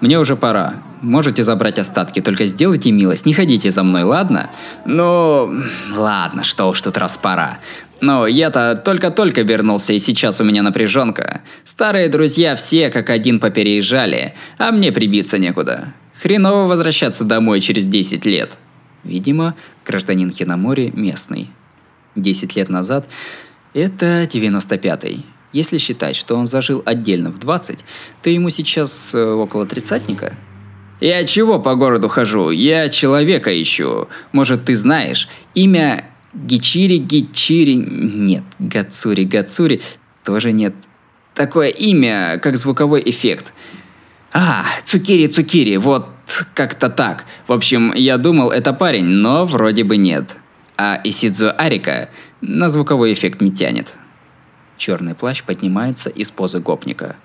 S1: Мне уже пора. Можете забрать остатки, только сделайте милость, не ходите за мной, ладно? Ну, ладно, что уж тут раз пора. Но я-то только-только вернулся, и сейчас у меня напряженка. Старые друзья все как один попереезжали, а мне прибиться некуда. Хреново возвращаться домой через 10 лет. Видимо, гражданин Хиномори местный. 10 лет назад это 95-й. Если считать, что он зажил отдельно в 20, то ему сейчас э, около тридцатника. Я чего по городу хожу? Я человека ищу. Может, ты знаешь? Имя Гичири Гичири... Нет, Гацури Гацури тоже нет. Такое имя, как звуковой эффект. А, Цукири Цукири, вот как-то так. В общем, я думал, это парень, но вроде бы нет. А Исидзу Арика на звуковой эффект не тянет. Черный плащ поднимается из позы гопника.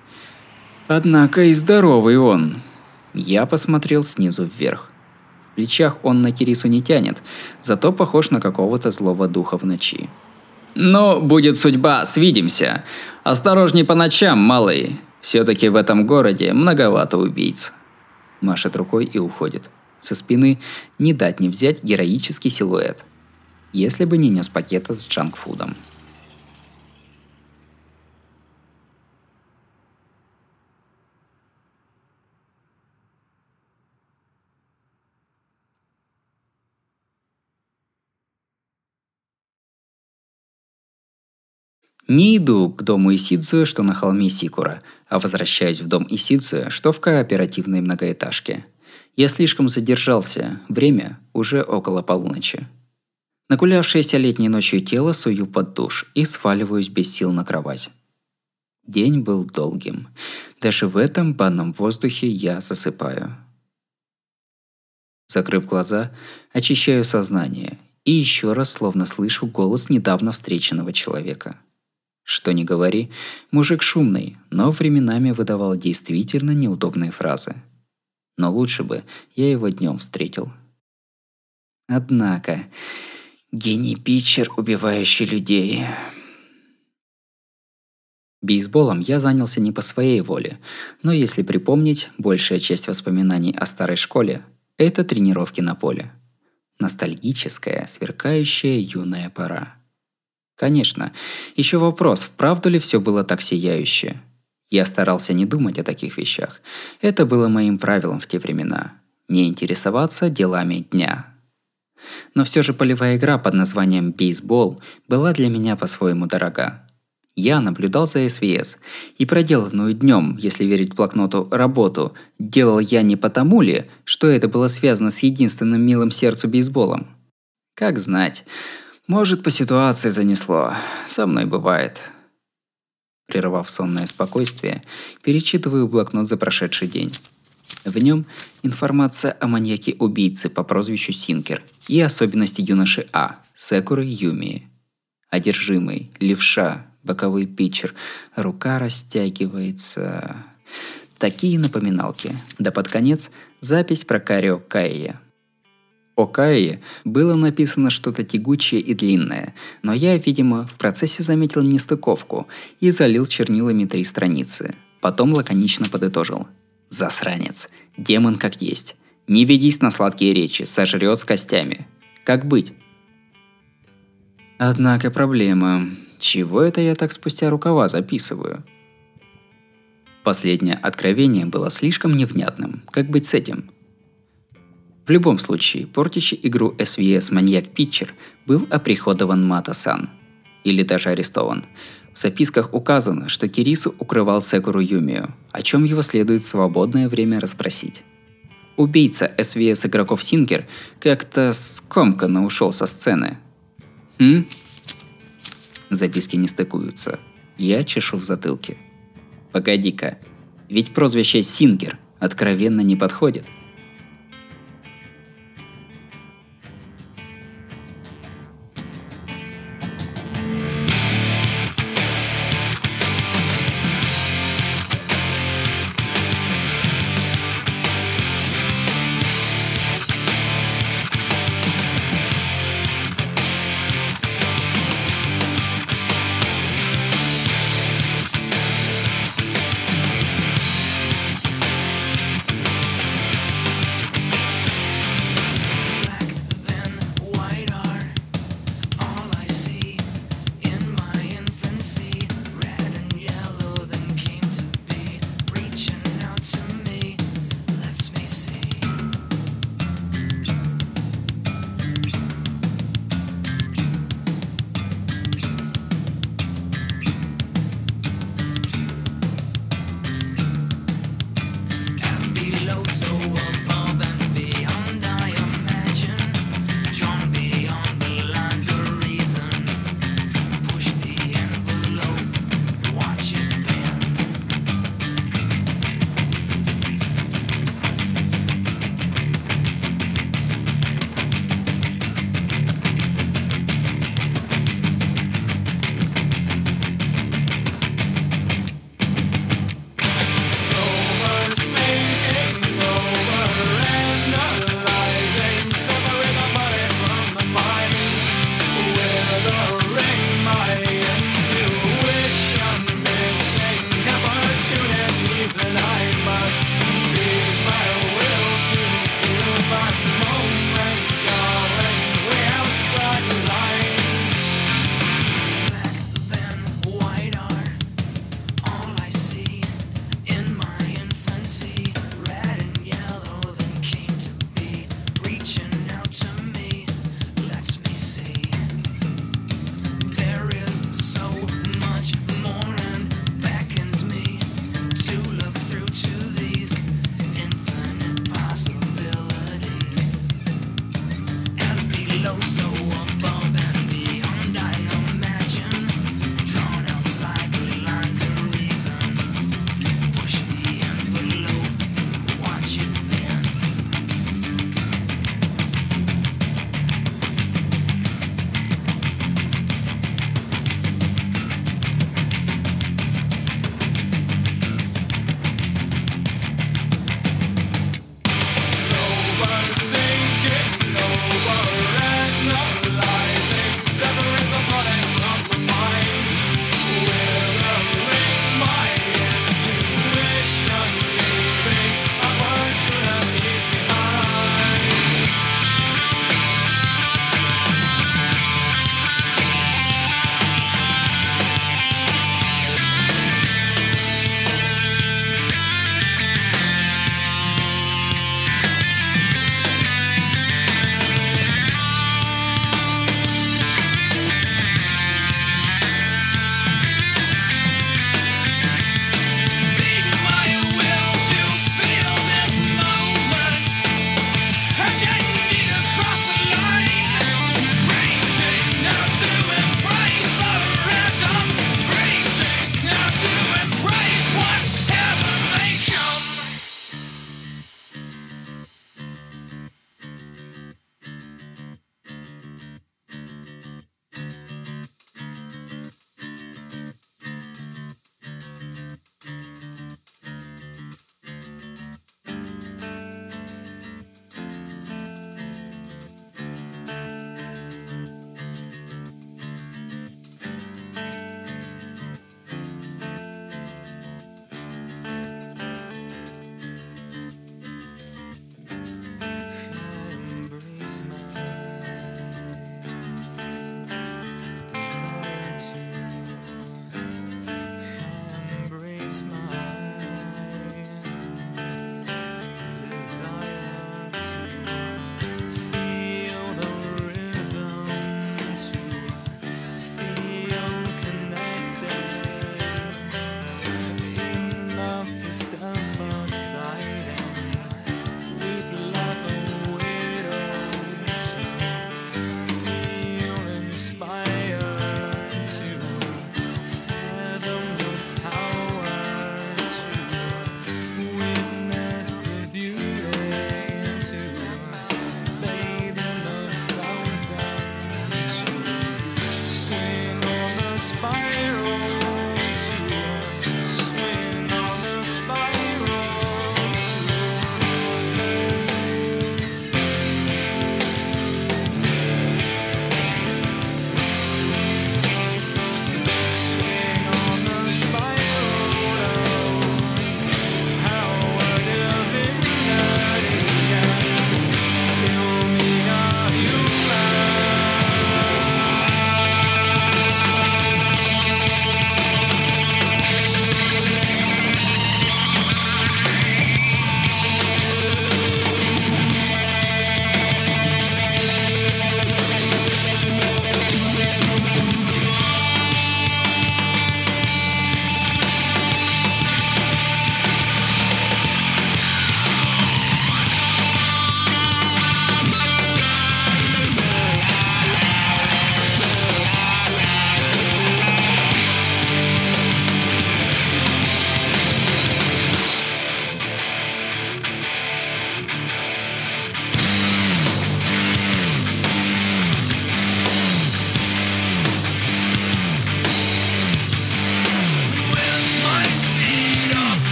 S1: Однако и здоровый он. Я посмотрел снизу вверх. В плечах он на Кирису не тянет, зато похож на какого-то злого духа в ночи. «Ну, будет судьба, свидимся. Осторожней по ночам, малый. Все-таки в этом городе многовато убийц». Машет рукой и уходит. Со спины не дать не взять героический силуэт. Если бы не нес пакета с джанкфудом. Не иду к дому Исидзуя, что на холме Сикура, а возвращаюсь в дом Исидзуя, что в кооперативной многоэтажке. Я слишком задержался, время уже около полуночи. Нагулявшееся летней ночью тело сую под душ и сваливаюсь без сил на кровать. День был долгим. Даже в этом банном воздухе я засыпаю. Закрыв глаза, очищаю сознание и еще раз словно слышу голос недавно встреченного человека – что ни говори, мужик шумный, но временами выдавал действительно неудобные фразы. Но лучше бы я его днем встретил. Однако, гений-питчер, убивающий людей. Бейсболом я занялся не по своей воле, но если припомнить, большая часть воспоминаний о старой школе – это тренировки на поле. Ностальгическая, сверкающая юная пора. Конечно, еще вопрос, вправду ли все было так сияюще. Я старался не думать о таких вещах. Это было моим правилом в те времена. Не интересоваться делами дня. Но все же полевая игра под названием «бейсбол» была для меня по-своему дорога. Я наблюдал за СВС, и проделанную днем, если верить блокноту, работу делал я не потому ли, что это было связано с единственным милым сердцу бейсболом. Как знать. Может, по ситуации занесло. Со мной бывает. Прервав сонное спокойствие, перечитываю блокнот за прошедший день. В нем информация о маньяке-убийце по прозвищу Синкер и особенности юноши А, Секуры Юми. Одержимый, левша, боковой питчер, рука растягивается. Такие напоминалки. Да под конец запись про Карио Кайя. О Кае было написано что-то тягучее и длинное, но я, видимо, в процессе заметил нестыковку и залил чернилами три страницы. Потом лаконично подытожил. «Засранец. Демон как есть. Не ведись на сладкие речи, сожрет с костями. Как быть?» Однако проблема. Чего это я так спустя рукава записываю? Последнее откровение было слишком невнятным. Как быть с этим? В любом случае, портящий игру SVS маньяк Питчер был оприходован Мата-сан. Или даже арестован. В записках указано, что Кирису укрывал Секуру Юмию, о чем его следует в свободное время расспросить. Убийца SVS игроков Синкер как-то скомканно ушел со сцены. Хм? Записки не стыкуются. Я чешу в затылке. Погоди-ка, ведь прозвище Синкер откровенно не подходит –